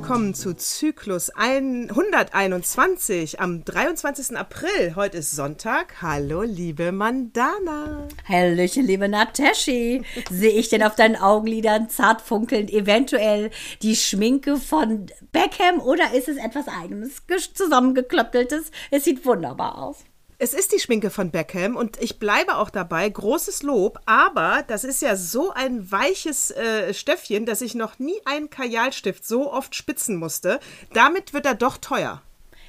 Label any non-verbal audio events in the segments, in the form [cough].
Willkommen zu Zyklus 121 am 23. April. Heute ist Sonntag. Hallo, liebe Mandana. Hallöchen, liebe Nataschi. Sehe ich denn auf deinen Augenlidern zart funkelnd eventuell die Schminke von Beckham oder ist es etwas eigenes, zusammengeklöppeltes? Es sieht wunderbar aus. Es ist die Schminke von Beckham und ich bleibe auch dabei. Großes Lob, aber das ist ja so ein weiches äh, Stöffchen, dass ich noch nie einen Kajalstift so oft spitzen musste. Damit wird er doch teuer.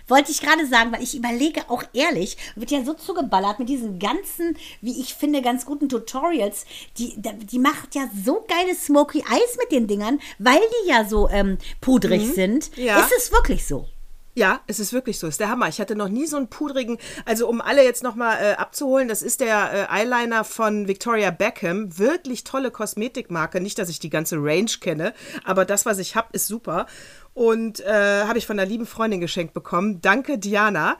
Wollte ich gerade sagen, weil ich überlege auch ehrlich, wird ja so zugeballert mit diesen ganzen, wie ich finde, ganz guten Tutorials. Die, die macht ja so geile Smoky Eyes mit den Dingern, weil die ja so ähm, pudrig mhm. sind. Ja. Ist es wirklich so? Ja, es ist wirklich so. Es ist der Hammer. Ich hatte noch nie so einen pudrigen, also um alle jetzt nochmal äh, abzuholen, das ist der äh, Eyeliner von Victoria Beckham. Wirklich tolle Kosmetikmarke. Nicht, dass ich die ganze Range kenne, aber das, was ich habe, ist super. Und äh, habe ich von einer lieben Freundin geschenkt bekommen. Danke, Diana.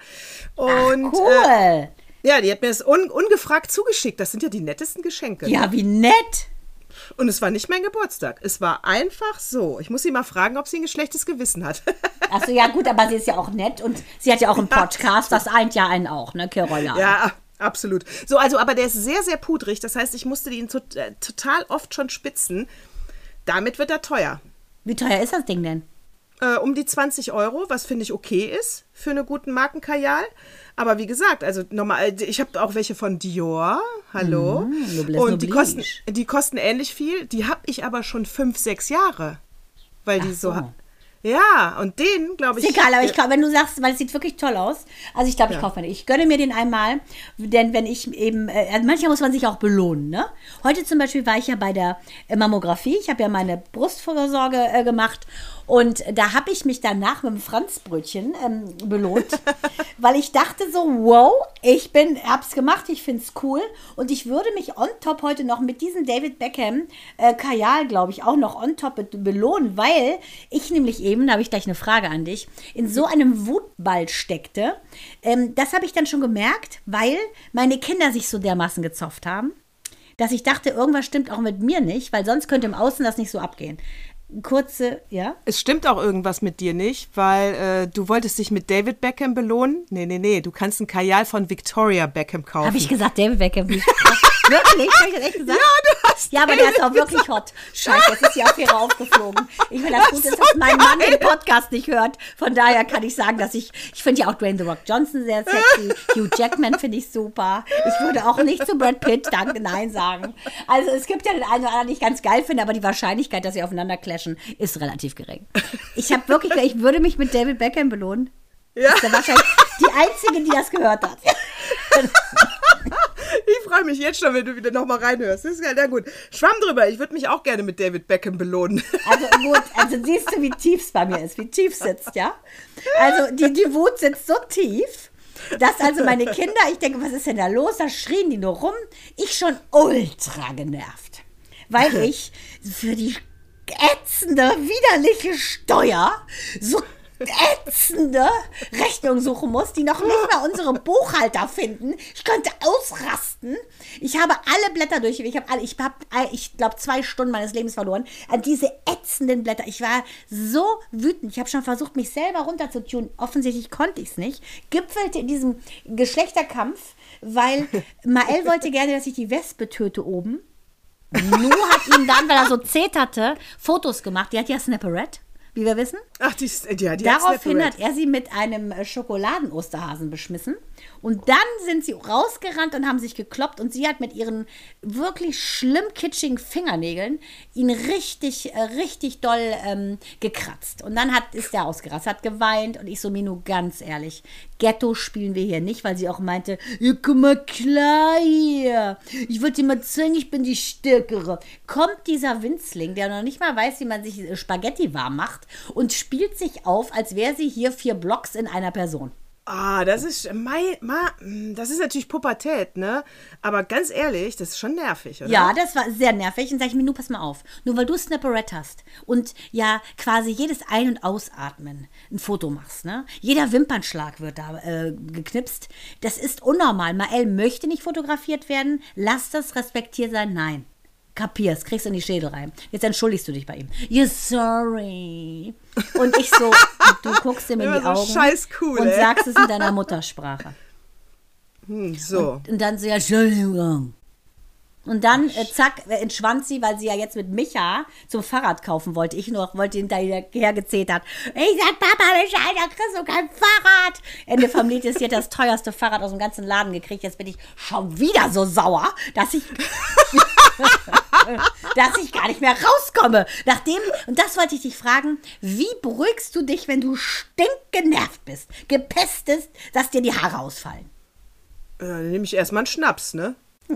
Und, Ach, cool. Äh, ja, die hat mir das un ungefragt zugeschickt. Das sind ja die nettesten Geschenke. Ja, wie nett. Und es war nicht mein Geburtstag. Es war einfach so. Ich muss sie mal fragen, ob sie ein schlechtes Gewissen hat. [laughs] Achso, ja gut, aber sie ist ja auch nett und sie hat ja auch einen Podcast, das eint ja einen auch, ne, Carola? Ja, absolut. So, also, aber der ist sehr, sehr pudrig. Das heißt, ich musste ihn äh, total oft schon spitzen. Damit wird er teuer. Wie teuer ist das Ding denn? Äh, um die 20 Euro, was finde ich okay ist für einen guten Markenkajal. Aber wie gesagt, also normal, ich habe auch welche von Dior, hallo. Mm, und die kosten, die kosten ähnlich viel. Die habe ich aber schon fünf, sechs Jahre. Weil Ach die so, so ja, und den, glaube ich. Ist egal, aber ich glaube, wenn du sagst, weil es sieht wirklich toll aus. Also ich glaube, ich ja. kaufe mir den. Ich gönne mir den einmal, denn wenn ich eben, äh, also manchmal muss man sich auch belohnen, ne? Heute zum Beispiel war ich ja bei der Mammographie. Ich habe ja meine Brustvorsorge äh, gemacht und da habe ich mich danach mit dem Franzbrötchen ähm, belohnt, [laughs] weil ich dachte so, wow, ich bin, hab's gemacht, ich finde es cool und ich würde mich on top heute noch mit diesem David Beckham äh, Kajal, glaube ich, auch noch on top belohnen, weil ich nämlich eben, da habe ich gleich eine Frage an dich, in so einem Wutball steckte. Ähm, das habe ich dann schon gemerkt, weil meine Kinder sich so dermaßen gezofft haben dass ich dachte, irgendwas stimmt auch mit mir nicht, weil sonst könnte im Außen das nicht so abgehen kurze, ja? Es stimmt auch irgendwas mit dir nicht, weil äh, du wolltest dich mit David Beckham belohnen. Nee, nee, nee, du kannst einen Kajal von Victoria Beckham kaufen. Habe ich gesagt, David Beckham? Wirklich? Habe ich das echt gesagt? Ja, du hast Ja, aber der ist auch [laughs] wirklich hot. Scheiße, jetzt ist die Affäre [laughs] aufgeflogen. Ich will das gut ist, dass mein Mann den Podcast nicht hört. Von daher kann ich sagen, dass ich, ich finde ja auch Dwayne The Rock Johnson sehr sexy. [laughs] Hugh Jackman finde ich super. Ich würde auch nicht zu Brad Pitt danke, nein sagen. Also es gibt ja den einen oder anderen, den ich ganz geil finde, aber die Wahrscheinlichkeit, dass sie aufeinander clashen, ist relativ gering. Ich habe wirklich, ich würde mich mit David Beckham belohnen. Ja. Ist ja wahrscheinlich die Einzige, die das gehört hat. Ich freue mich jetzt schon, wenn du wieder nochmal reinhörst. Das ist ja, gut. Schwamm drüber. Ich würde mich auch gerne mit David Beckham belohnen. Also gut, also siehst du, wie tief es bei mir ist, wie tief sitzt, ja? Also die, die Wut sitzt so tief, dass also meine Kinder, ich denke, was ist denn da los? Da schrien die nur rum. Ich schon ultra genervt. Weil [laughs] ich für die ätzende, widerliche Steuer so ätzende Rechnung suchen muss, die noch nicht mal unsere Buchhalter finden. Ich könnte ausrasten. Ich habe alle Blätter durch. Ich habe alle, ich habe, ich glaube, zwei Stunden meines Lebens verloren an diese ätzenden Blätter. Ich war so wütend. Ich habe schon versucht, mich selber runterzutun. Offensichtlich konnte ich es nicht. Gipfelte in diesem Geschlechterkampf, weil [laughs] Mael wollte gerne, dass ich die Wespe töte oben. Nu hat ihm dann, weil er so zeterte, Fotos gemacht. Die hat ja Snapperette wie wir wissen. Ach, die, ja, die Daraufhin hat er sie mit einem äh, Schokoladen-Osterhasen beschmissen. Und dann sind sie rausgerannt und haben sich gekloppt. Und sie hat mit ihren wirklich schlimm kitschigen Fingernägeln ihn richtig, äh, richtig doll ähm, gekratzt. Und dann hat, ist er ausgerastet, hat geweint. Und ich so, Minu, ganz ehrlich, Ghetto spielen wir hier nicht, weil sie auch meinte, ja, komm mal klar hier. Ich wollte dir mal zeigen, ich bin die Stärkere. Kommt dieser Winzling, der noch nicht mal weiß, wie man sich äh, Spaghetti warm macht und spielt sich auf, als wäre sie hier vier Blocks in einer Person. Ah, das ist, mei, ma, das ist natürlich Pubertät, ne? Aber ganz ehrlich, das ist schon nervig, oder? Ja, das war sehr nervig. Und sag ich mir, nur pass mal auf. Nur weil du Snapperette hast und ja quasi jedes Ein- und Ausatmen ein Foto machst, ne? Jeder Wimpernschlag wird da äh, geknipst. Das ist unnormal. Mael möchte nicht fotografiert werden. Lass das respektiert sein. Nein. Kapierst, kriegst in die Schädel rein. Jetzt entschuldigst du dich bei ihm. You're sorry. Und ich so, [laughs] du guckst ihm in die so Augen scheiß cool, und ey. sagst es in deiner [laughs] Muttersprache. Hm, so. Und dann so, ja, Entschuldigung. Und dann, äh, zack, entschwand sie, weil sie ja jetzt mit Micha zum Fahrrad kaufen wollte. Ich noch wollte hinterher gezählt hat. Ich sag, Papa, Bescheid, da kriegst du kein Fahrrad. Ende vom Lied ist, hat das teuerste Fahrrad aus dem ganzen Laden gekriegt. Jetzt bin ich schon wieder so sauer, dass ich, [laughs] [laughs] dass ich gar nicht mehr rauskomme. Nachdem, und das wollte ich dich fragen, wie beruhigst du dich, wenn du stinkgenervt bist, gepestest, dass dir die Haare ausfallen? Äh, dann nehme ich erstmal einen Schnaps, ne? [laughs]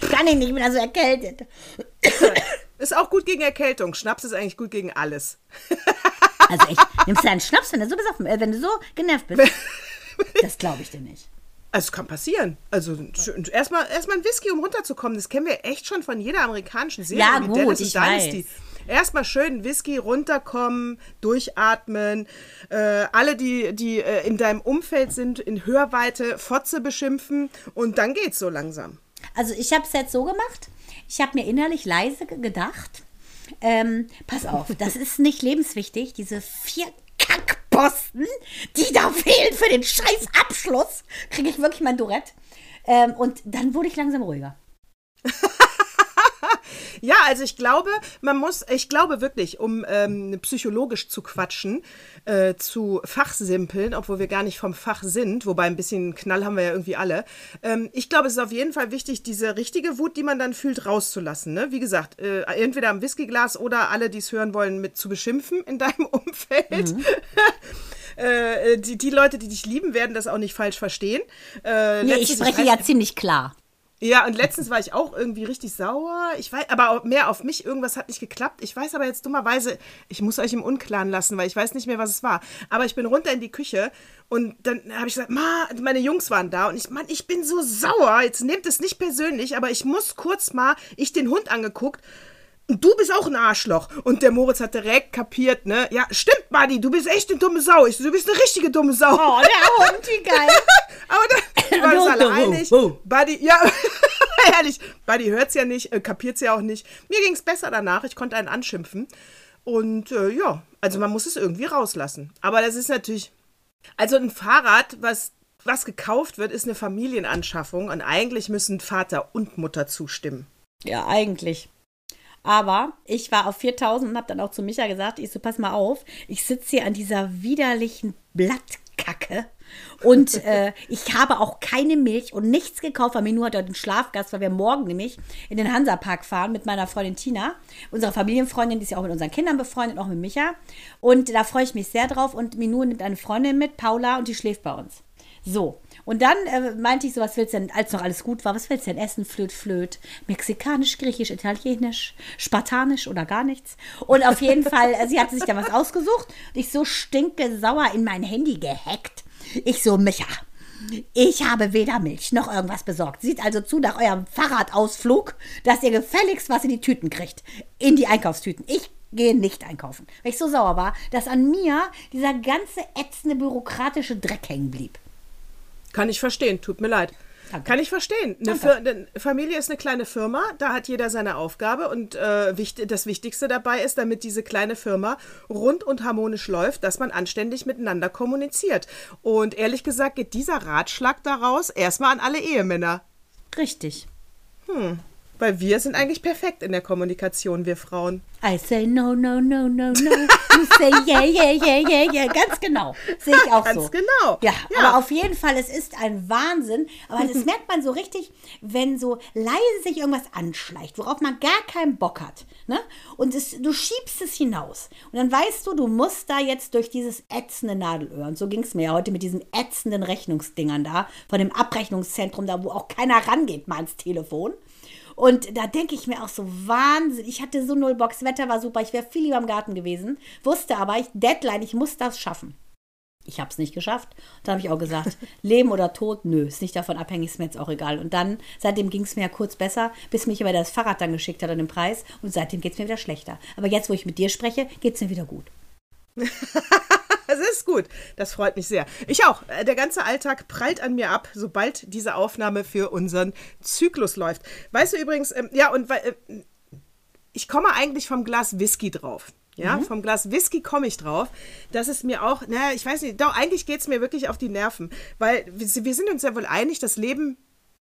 Kann ich nicht, ich bin also erkältet. [coughs] Ist auch gut gegen Erkältung. Schnaps ist eigentlich gut gegen alles. Also echt, nimmst du einen Schnaps, wenn du so besoffen, äh, wenn du so genervt bist? [laughs] Das glaube ich dir nicht. Also kann passieren. Also erstmal erstmal ein Whisky, um runterzukommen. Das kennen wir echt schon von jeder amerikanischen Serie. Ja, gut, Dennis ich Dynasty. weiß. Erstmal schön Whisky runterkommen, durchatmen. Äh, alle, die, die äh, in deinem Umfeld sind, in Hörweite Fotze beschimpfen und dann geht's so langsam. Also ich habe es jetzt so gemacht, ich habe mir innerlich leise ge- gedacht, ähm, pass auf, das ist nicht lebenswichtig, diese vier Kackposten, die da fehlen für den scheiß Abschluss, kriege ich wirklich mein Tourette. Ähm, und dann wurde ich langsam ruhiger. [laughs] Ja, also ich glaube, man muss, ich glaube wirklich, um ähm, psychologisch zu quatschen, äh, zu fachsimpeln, obwohl wir gar nicht vom Fach sind, wobei ein bisschen Knall haben wir ja irgendwie alle. Ähm, ich glaube, es ist auf jeden Fall wichtig, diese richtige Wut, die man dann fühlt, rauszulassen. Ne? Wie gesagt, äh, entweder am Whiskyglas oder alle, die es hören wollen, mit zu beschimpfen in deinem [laughs] Umfeld. [laughs] Äh, die, die Leute, die dich lieben, werden das auch nicht falsch verstehen. Äh, Nee, ich spreche ja ziemlich klar. Ja, und letztens war ich auch irgendwie richtig sauer. Ich weiß, aber mehr auf mich. Irgendwas hat nicht geklappt. Ich weiß aber jetzt dummerweise, ich muss euch im Unklaren lassen, weil ich weiß nicht mehr, was es war. Aber ich bin runter in die Küche und dann habe ich gesagt, Ma, meine Jungs waren da und ich, Mann, ich bin so sauer. Jetzt nehmt es nicht persönlich, aber ich muss kurz mal, ich den Hund angeguckt. Du bist auch ein Arschloch. Und der Moritz hat direkt kapiert, ne? Ja, stimmt, Buddy, du bist echt eine dumme Sau. Ich du bist eine richtige dumme Sau. Oh, der Hund, wie geil. [laughs] Aber wir waren uns alle Oh, oh, einig. oh. Buddy, ja, [laughs] ehrlich, Buddy hört's ja nicht, äh, kapiert's ja auch nicht. Mir ging's besser danach, ich konnte einen anschimpfen. Und äh, ja, also man muss es irgendwie rauslassen. Aber das ist natürlich, also ein Fahrrad, was, was gekauft wird, ist eine Familienanschaffung und eigentlich müssen Vater und Mutter zustimmen. Ja, eigentlich. Aber ich war auf 4000 und habe dann auch zu Micha gesagt, ich so, pass mal auf, ich sitze hier an dieser widerlichen Blattkacke und [laughs] äh, ich habe auch keine Milch und nichts gekauft, weil mir nur hat heute einen Schlafgast, weil wir morgen nämlich in den Hansapark fahren mit meiner Freundin Tina, unserer Familienfreundin, die ist ja auch mit unseren Kindern befreundet, auch mit Micha. Und da freue ich mich sehr drauf und Minu nimmt eine Freundin mit, Paula, und die schläft bei uns. So, und dann äh, meinte ich so, was willst du denn, als noch alles gut war, was willst du denn essen? Flöt, flöt, mexikanisch, griechisch, italienisch, spartanisch oder gar nichts. Und auf jeden [laughs] Fall, äh, sie hatte sich da was ausgesucht und ich so stinke sauer in mein Handy gehackt. Ich so, Micha, ich habe weder Milch noch irgendwas besorgt. Sieht also zu nach eurem Fahrradausflug, dass ihr gefälligst was in die Tüten kriegt. In die Einkaufstüten. Ich gehe nicht einkaufen. Weil ich so sauer war, dass an mir dieser ganze ätzende bürokratische Dreck hängen blieb. Kann ich verstehen, tut mir leid. Danke. Kann ich verstehen. Eine Fir eine Familie ist eine kleine Firma, da hat jeder seine Aufgabe und äh, wichtig, das Wichtigste dabei ist, damit diese kleine Firma rund und harmonisch läuft, dass man anständig miteinander kommuniziert. Und ehrlich gesagt geht dieser Ratschlag daraus erstmal an alle Ehemänner. Richtig. Weil wir sind eigentlich perfekt in der Kommunikation, wir Frauen. I say no, no, no, no, no. You say yeah, yeah, yeah, yeah, yeah. Ganz genau. Sehe ich auch Ganz so. genau. Ja, Ja. aber auf jeden Fall, es ist ein Wahnsinn. Aber das [laughs] merkt man so richtig, wenn so leise sich irgendwas anschleicht, worauf man gar keinen Bock hat. Ne? Und es, du schiebst es hinaus. Und dann weißt du, du musst da jetzt durch dieses ätzende Nadelöhr. Und so ging es mir ja heute mit diesen ätzenden Rechnungsdingern da, von dem Abrechnungszentrum da, wo auch keiner rangeht mal ans Telefon. Und da denke ich mir auch so, Wahnsinn. Ich hatte so null Box, Wetter war super, ich wäre viel lieber im Garten gewesen. Wusste aber, ich, Deadline, ich muss das schaffen. Ich habe es nicht geschafft. Da habe ich auch gesagt, [laughs] Leben oder Tod, nö, ist nicht davon abhängig, ist mir jetzt auch egal. Und dann, seitdem ging es mir ja kurz besser, bis mich aber das Fahrrad dann geschickt hat an den Preis. Und seitdem geht es mir wieder schlechter. Aber jetzt, wo ich mit dir spreche, geht es mir wieder gut. [laughs] Gut. Das freut mich sehr. Ich auch. Äh, der ganze Alltag prallt an mir ab, sobald diese Aufnahme für unseren Zyklus läuft. Weißt du übrigens, ähm, ja, und äh, ich komme eigentlich vom Glas Whisky drauf. Ja, mhm. vom Glas Whisky komme ich drauf. Das ist mir auch, naja, ich weiß nicht, doch, eigentlich geht es mir wirklich auf die Nerven. Weil wir, wir sind uns ja wohl einig, das Leben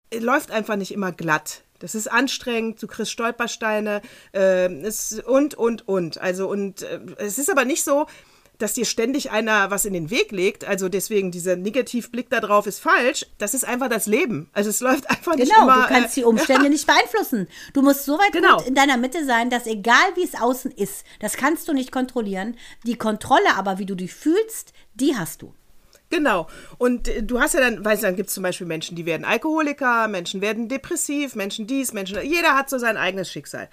äh, läuft einfach nicht immer glatt. Das ist anstrengend, du kriegst Stolpersteine äh, es, und, und, und. Also, und äh, es ist aber nicht so, dass dir ständig einer was in den Weg legt. Also deswegen dieser Negativblick da drauf ist falsch. Das ist einfach das Leben. Also es läuft einfach genau, nicht immer. Genau, du kannst die Umstände äh, [laughs] nicht beeinflussen. Du musst so weit genau. in deiner Mitte sein, dass egal wie es außen ist, das kannst du nicht kontrollieren. Die Kontrolle aber, wie du dich fühlst, die hast du. Genau. Und äh, du hast ja dann, weißt du, dann gibt es zum Beispiel Menschen, die werden Alkoholiker, Menschen werden depressiv, Menschen dies, Menschen. Jeder hat so sein eigenes Schicksal.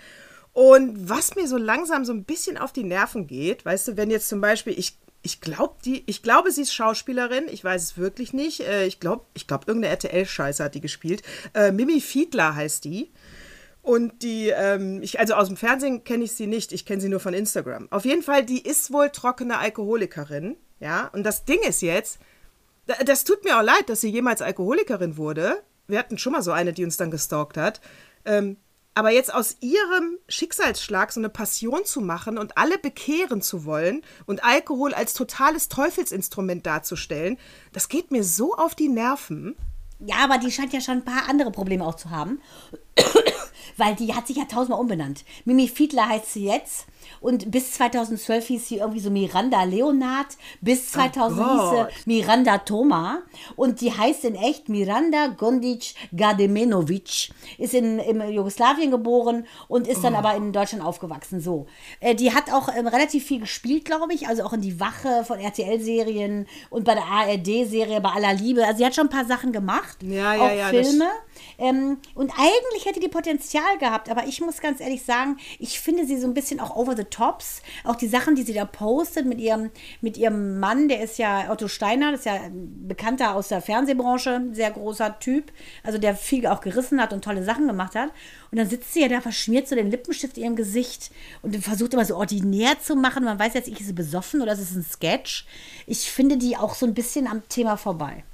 Und was mir so langsam so ein bisschen auf die Nerven geht, weißt du, wenn jetzt zum Beispiel, ich, ich glaube, ich glaube, sie ist Schauspielerin, ich weiß es wirklich nicht. Äh, ich glaube, ich glaube, irgendeine RTL-Scheiße hat die gespielt. Äh, Mimi Fiedler heißt die. Und die, ähm, ich, also aus dem Fernsehen kenne ich sie nicht, ich kenne sie nur von Instagram. Auf jeden Fall, die ist wohl trockene Alkoholikerin, ja. Und das Ding ist jetzt, das tut mir auch leid, dass sie jemals Alkoholikerin wurde. Wir hatten schon mal so eine, die uns dann gestalkt hat. Ähm, aber jetzt aus ihrem Schicksalsschlag so eine Passion zu machen und alle bekehren zu wollen und Alkohol als totales Teufelsinstrument darzustellen, das geht mir so auf die Nerven. Ja, aber die scheint ja schon ein paar andere Probleme auch zu haben. [coughs] Weil die hat sich ja tausendmal umbenannt. Mimi Fiedler heißt sie jetzt. Und bis 2012 hieß sie irgendwie so Miranda Leonard. Bis 2000 oh hieß sie Miranda Thoma. Und die heißt in echt Miranda Gondic Gademenovic. Ist in, in Jugoslawien geboren und ist dann oh. aber in Deutschland aufgewachsen. So. Äh, die hat auch ähm, relativ viel gespielt, glaube ich. Also auch in die Wache von RTL-Serien und bei der ARD-Serie, bei aller Liebe. Also sie hat schon ein paar Sachen gemacht. Ja, ja, auch ja. Filme. Ähm, und eigentlich hätte die Potenzial gehabt, aber ich muss ganz ehrlich sagen, ich finde sie so ein bisschen auch over the tops. Auch die Sachen, die sie da postet mit ihrem, mit ihrem Mann, der ist ja Otto Steiner, das ist ja ein Bekannter aus der Fernsehbranche, sehr großer Typ, also der viel auch gerissen hat und tolle Sachen gemacht hat. Und dann sitzt sie ja da verschmiert so den Lippenstift in ihrem Gesicht und versucht immer so ordinär zu machen. Man weiß jetzt, ist sie besoffen oder ist es ein Sketch. Ich finde die auch so ein bisschen am Thema vorbei.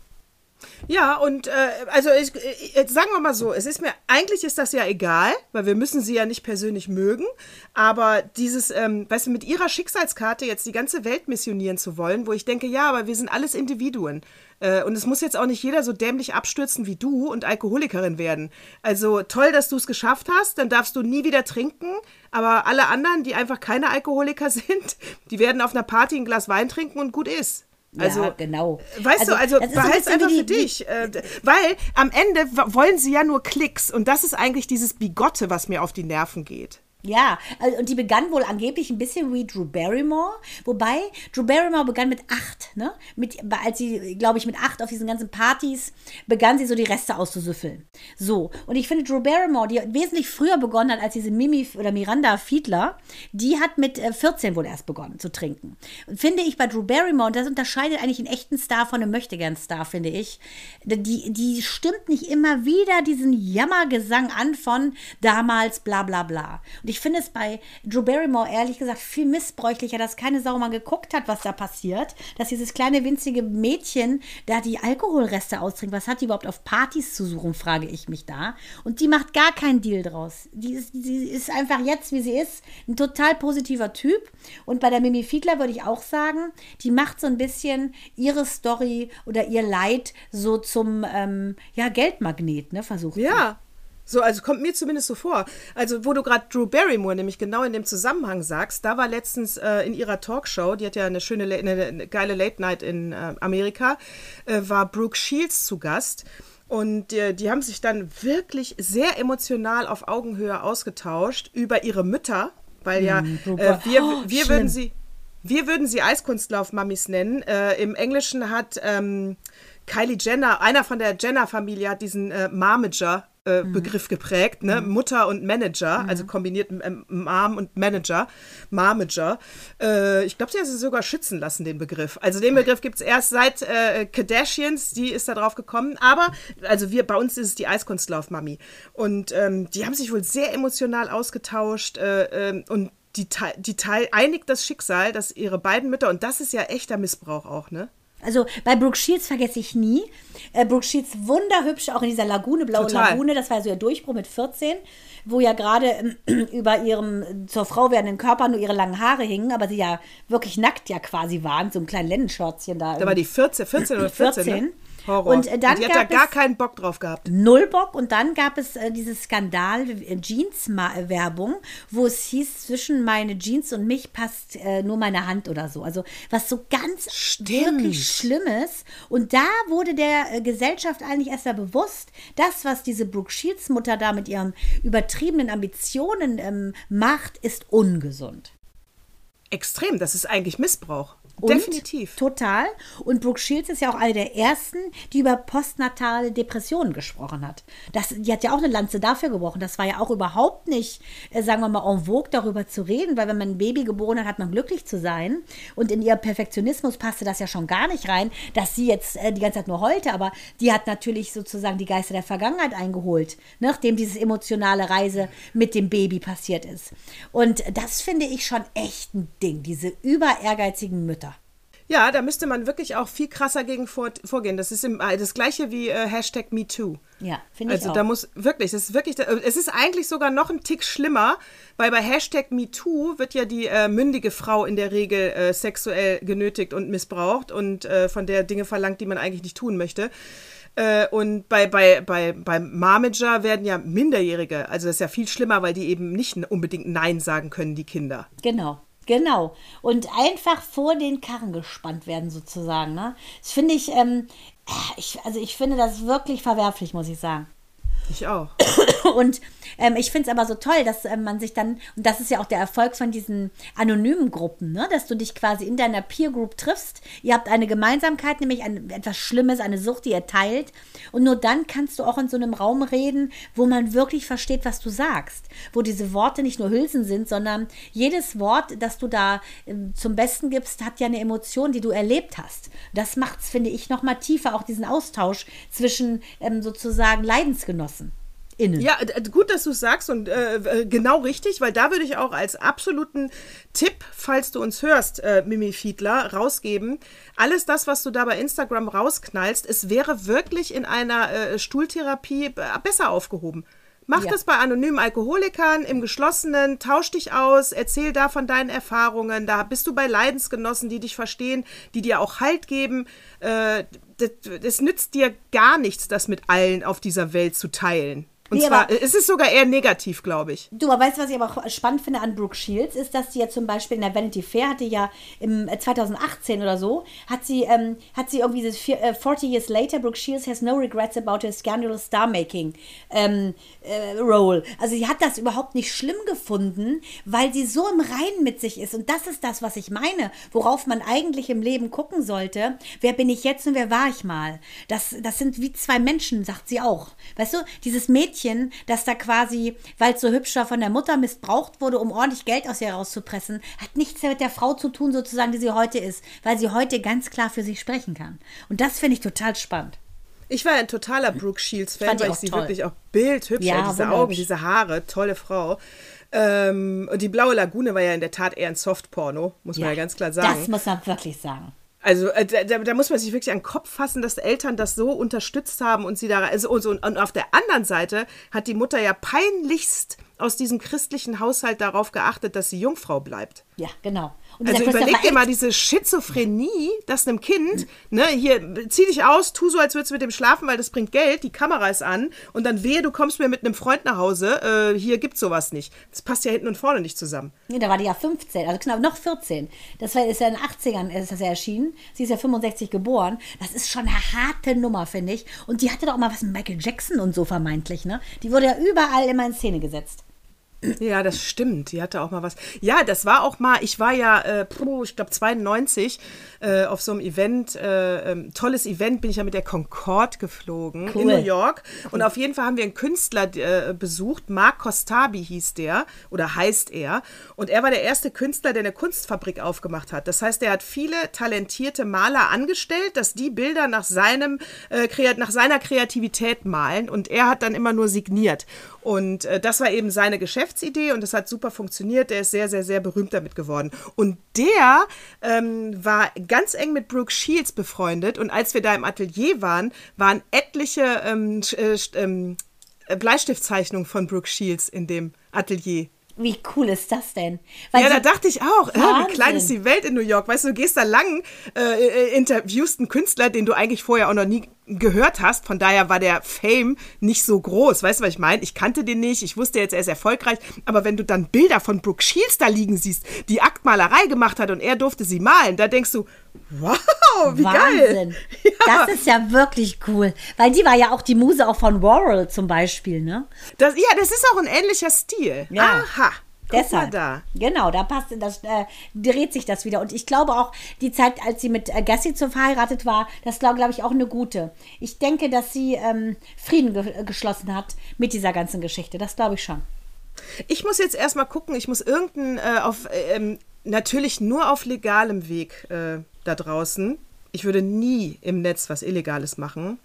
Ja, und äh, also ich, ich, äh, sagen wir mal so, es ist mir, eigentlich ist das ja egal, weil wir müssen sie ja nicht persönlich mögen, aber dieses, ähm, weißt du, mit ihrer Schicksalskarte jetzt die ganze Welt missionieren zu wollen, wo ich denke, ja, aber wir sind alles Individuen. Äh, und es muss jetzt auch nicht jeder so dämlich abstürzen wie du und Alkoholikerin werden. Also toll, dass du es geschafft hast, dann darfst du nie wieder trinken, aber alle anderen, die einfach keine Alkoholiker [laughs] sind, die werden auf einer Party ein Glas Wein trinken und gut ist. Also, ja, genau. Weißt also, du, also behalt es einfach die, für dich. Äh, weil am Ende wollen sie ja nur Klicks und das ist eigentlich dieses Bigotte, was mir auf die Nerven geht. Ja, also, und die begann wohl angeblich ein bisschen wie Drew Barrymore, wobei Drew Barrymore begann mit acht, ne? Mit, als sie, glaube ich, mit acht auf diesen ganzen Partys begann sie so die Reste auszusüffeln. So, und ich finde Drew Barrymore, die wesentlich früher begonnen hat als diese Mimi oder Miranda Fiedler, die hat mit 14 äh, wohl erst begonnen zu trinken. Und finde ich bei Drew Barrymore, und das unterscheidet eigentlich einen echten Star von einem Möchtegern-Star, finde ich, die, die stimmt nicht immer wieder diesen Jammergesang an von damals bla bla bla. Und ich finde es bei Drew Barrymore ehrlich gesagt viel missbräuchlicher, dass keine Sau mal geguckt hat, was da passiert. Dass dieses kleine winzige Mädchen da die Alkoholreste austrinkt. Was hat die überhaupt auf Partys zu suchen, frage ich mich da. Und die macht gar keinen Deal draus. Die ist, die ist einfach jetzt, wie sie ist, ein total positiver Typ. Und bei der Mimi Fiedler würde ich auch sagen, die macht so ein bisschen ihre Story oder ihr Leid so zum ähm, ja, Geldmagnet, ne, versucht. Ja, so, also kommt mir zumindest so vor. Also, wo du gerade Drew Barrymore nämlich genau in dem Zusammenhang sagst, da war letztens äh, in ihrer Talkshow, die hat ja eine schöne, eine, eine geile Late Night in äh, Amerika, äh, war Brooke Shields zu Gast. Und die, die haben sich dann wirklich sehr emotional auf Augenhöhe ausgetauscht über ihre Mütter, weil ja mm, äh, wir, oh, wir würden sie wir würden sie Eiskunstlauf-Mammis nennen. Äh, Im Englischen hat ähm, Kylie Jenner, einer von der Jenner-Familie, hat diesen äh, Marmager Begriff geprägt, ne? Mutter und Manager, also kombiniert ähm, Mom und Manager, Marmager. Äh, ich glaube, sie hat sie sogar schützen lassen, den Begriff. Also den Begriff gibt es erst seit äh, Kardashians, die ist da drauf gekommen. Aber, also wir, bei uns ist es die Eiskunstlauf-Mami. Und ähm, die haben sich wohl sehr emotional ausgetauscht äh, ähm, und die, die Teil einigt das Schicksal, dass ihre beiden Mütter, und das ist ja echter Missbrauch auch, ne? Also bei Brooke Shields vergesse ich nie. Äh, Brooke Shields wunderhübsch, auch in dieser Lagune, blaue Total. Lagune, das war so ihr Durchbruch mit 14, wo ja gerade äh, [clears throat] über ihrem zur Frau werdenden Körper nur ihre langen Haare hingen, aber sie ja wirklich nackt ja quasi waren, so ein kleines Lennenschörzchen da. Da war die 14, 14 oder [clears throat] 14. 14. Ne? Horror. Und äh, dann und die hat da gar keinen Bock drauf gehabt. Null Bock. Und dann gab es äh, diese Skandal-Jeans-Werbung, wo es hieß, zwischen meine Jeans und mich passt äh, nur meine Hand oder so. Also was so ganz Stimmt. wirklich Schlimmes. Und da wurde der äh, Gesellschaft eigentlich erst mal bewusst, das, was diese Brooke Shields-Mutter da mit ihren übertriebenen Ambitionen ähm, macht, ist ungesund. Extrem, das ist eigentlich Missbrauch. Und Definitiv. Total. Und Brooke Shields ist ja auch eine der ersten, die über postnatale Depressionen gesprochen hat. Das, die hat ja auch eine Lanze dafür gebrochen. Das war ja auch überhaupt nicht, äh, sagen wir mal, en vogue darüber zu reden, weil wenn man ein Baby geboren hat, hat man glücklich zu sein. Und in ihr Perfektionismus passte das ja schon gar nicht rein, dass sie jetzt äh, die ganze Zeit nur heulte, aber die hat natürlich sozusagen die Geister der Vergangenheit eingeholt, nachdem diese emotionale Reise mit dem Baby passiert ist. Und das finde ich schon echt ein Ding, diese über ehrgeizigen Mütter. Ja, da müsste man wirklich auch viel krasser gegen vor, vorgehen. Das ist im, äh, das gleiche wie äh, Hashtag MeToo. Ja, finde ich also auch. da muss wirklich, das ist wirklich, äh, es ist eigentlich sogar noch ein Tick schlimmer, weil bei Hashtag MeToo wird ja die äh, mündige Frau in der Regel äh, sexuell genötigt und missbraucht und äh, von der Dinge verlangt, die man eigentlich nicht tun möchte. und bei, bei, bei, beim Marmager werden ja Minderjährige, also das ist ja viel schlimmer, weil die eben nicht unbedingt Nein sagen können, die Kinder. Genau. Genau. Und einfach vor den Karren gespannt werden, sozusagen. Ne? Das finde ich, ähm, ich, also ich finde das wirklich verwerflich, muss ich sagen. Ich auch. [coughs] Und ähm, ich finde es aber so toll, dass ähm, man sich dann, und das ist ja auch der Erfolg von diesen anonymen Gruppen, ne? dass du dich quasi in deiner Peer Group triffst. Ihr habt eine Gemeinsamkeit, nämlich ein, etwas Schlimmes, eine Sucht, die ihr teilt. Und nur dann kannst du auch in so einem Raum reden, wo man wirklich versteht, was du sagst. Wo diese Worte nicht nur Hülsen sind, sondern jedes Wort, das du da äh, zum Besten gibst, hat ja eine Emotion, die du erlebt hast. Das macht es, finde ich, nochmal tiefer, auch diesen Austausch zwischen ähm, sozusagen Leidensgenossen. Innen. Ja, gut, dass du es sagst und äh, äh, genau richtig, weil da würde ich auch als absoluten Tipp, falls du uns hörst, äh, Mimi Fiedler, rausgeben. Alles das, was du da bei Instagram rausknallst, es wäre wirklich in einer äh, Stuhltherapie äh, besser aufgehoben. Mach ja. das bei anonymen Alkoholikern im Geschlossenen, tausch dich aus, erzähl da von deinen Erfahrungen. Da bist du bei Leidensgenossen, die dich verstehen, die dir auch Halt geben. Äh, das nützt dir gar nichts, das mit allen auf dieser Welt zu teilen. Und nee, zwar, es ist sogar eher negativ, glaube ich. Du, aber weißt du, was ich aber auch spannend finde an Brooke Shields, ist, dass sie ja zum Beispiel in der Vanity Fair hatte ja im 2018 äh, oder so, hat sie, ähm, hat sie irgendwie dieses vier, äh, 40 Years Later, Brooke Shields has no regrets about her scandalous star-making ähm, äh, role. Also sie hat das überhaupt nicht schlimm gefunden, weil sie so im Reinen mit sich ist. Und das ist das, was ich meine, worauf man eigentlich im Leben gucken sollte. Wer bin ich jetzt und wer war ich mal? Das, das sind wie zwei Menschen, sagt sie auch. Weißt du, dieses Mädchen, Mädchen, das da quasi, weil es so hübsch war, von der Mutter missbraucht wurde, um ordentlich Geld aus ihr rauszupressen, hat nichts mit der Frau zu tun, sozusagen, die sie heute ist, weil sie heute ganz klar für sich sprechen kann. Und das finde ich total spannend. Ich war ein totaler Brooke Shields-Fan, weil ich sie toll. wirklich auch bildhübsch, ja, diese Augen, diese Haare, tolle Frau. Ähm, und die Blaue Lagune war ja in der Tat eher ein Softporno, muss ja, man ja ganz klar sagen. Das muss man wirklich sagen. Also äh, da, da, muss man sich wirklich an den Kopf fassen, dass Eltern das so unterstützt haben und sie da also und, so, und auf der anderen Seite hat die Mutter ja peinlichst aus diesem christlichen Haushalt darauf geachtet, dass sie Jungfrau bleibt. Ja, genau. Und also überleg dir mal diese Schizophrenie, dass einem Kind, ne, hier, zieh dich aus, tu so, als würdest du mit dem schlafen, weil das bringt Geld, die Kamera ist an und dann wehe, du kommst mir mit einem Freund nach Hause, äh, hier gibt's sowas nicht. Das passt ja hinten und vorne nicht zusammen. Nee, da war die ja 15, also knapp noch 14. Das war, ist ja in den 80ern ist das ja erschienen. Sie ist ja 65 geboren. Das ist schon eine harte Nummer, finde ich. Und die hatte doch mal was mit Michael Jackson und so vermeintlich, ne? Die wurde ja überall immer in Szene gesetzt. Ja, das stimmt. Die hatte auch mal was. Ja, das war auch mal, ich war ja, äh, ich glaube 92 äh, auf so einem Event, äh, ähm, tolles Event, bin ich ja mit der Concorde geflogen Cool. in New York. Und auf jeden Fall haben wir einen Künstler äh, besucht, Mark Costabi hieß der oder heißt er. Und er war der erste Künstler, der eine Kunstfabrik aufgemacht hat. Das heißt, er hat viele talentierte Maler angestellt, dass die Bilder nach, seinem, äh, kreat nach seiner Kreativität malen. Und er hat dann immer nur signiert. Und äh, das war eben seine Geschäftsidee und das hat super funktioniert. Der ist sehr, sehr, sehr berühmt damit geworden. Und der ähm, war ganz eng mit Brooke Shields befreundet. Und als wir da im Atelier waren, waren etliche ähm, äh, ähm, äh, Bleistiftzeichnungen von Brooke Shields in dem Atelier. Wie cool ist das denn? Weil Ja, da dachte ich auch, äh, wie klein ist die Welt in New York. Weißt du, du gehst da lang, äh, äh, interviewst einen Künstler, den du eigentlich vorher auch noch nie gehört hast. Von daher war der Fame nicht so groß. Weißt du, was ich meine? Ich kannte den nicht. Ich wusste jetzt, er ist erfolgreich. Aber wenn du dann Bilder von Brooke Shields da liegen siehst, die Aktmalerei gemacht hat und er durfte sie malen, da denkst du, wow, wie geil. Wahnsinn. [laughs] Das ist ja wirklich cool. Weil die war ja auch die Muse auch von Warhol zum Beispiel, ne? Das, ja, das ist auch ein ähnlicher Stil. Ja. Aha. Guck Deshalb. da. Genau, da passt das, äh, dreht sich das wieder. Und ich glaube auch, die Zeit, als sie mit äh, Gassi zu verheiratet war, das war, glaube ich, auch eine gute. Ich denke, dass sie ähm, Frieden ge geschlossen hat mit dieser ganzen Geschichte. Das glaube ich schon. Ich muss jetzt erstmal gucken, ich muss irgendein, äh, auf, ähm, natürlich nur auf legalem Weg äh, da draußen. Ich würde nie im Netz was Illegales machen.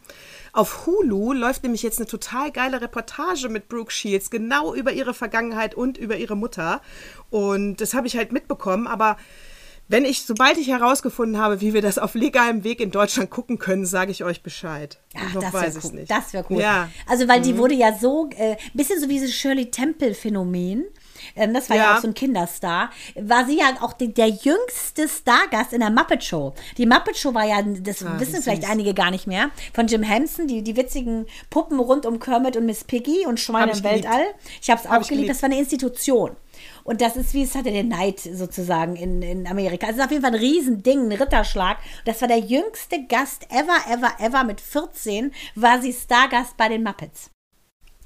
Auf Hulu läuft nämlich jetzt eine total geile Reportage mit Brooke Shields, genau über ihre Vergangenheit und über ihre Mutter. Und das habe ich halt mitbekommen, aber wenn ich, sobald ich herausgefunden habe, wie wir das auf legalem Weg in Deutschland gucken können, sage ich euch Bescheid. Ach, Noch das weiß cool. nicht. Das wäre cool. Ja. Also, weil die wurde ja so, äh, bisschen so wie dieses Shirley Temple-Phänomen. Ähm, das war ja. Ja. auch so ein Kinderstar. War sie ja auch die, der jüngste Stargast in der Muppet Show. Die Muppet Show war ja, das Ah, wissen vielleicht süß. einige gar nicht mehr, von Jim Henson, die, die witzigen Puppen rund um Kermit und Miss Piggy und Schweine im geliebt. Weltall. Ich habe es auch Hab geliebt. geliebt. Das war eine Institution. Und das ist wie es hatte der Neid sozusagen in, in Amerika. Also auf jeden Fall ein Riesending, ein Ritterschlag. Das war der jüngste Gast ever, ever, ever. Mit 14 war sie Stargast bei den Muppets.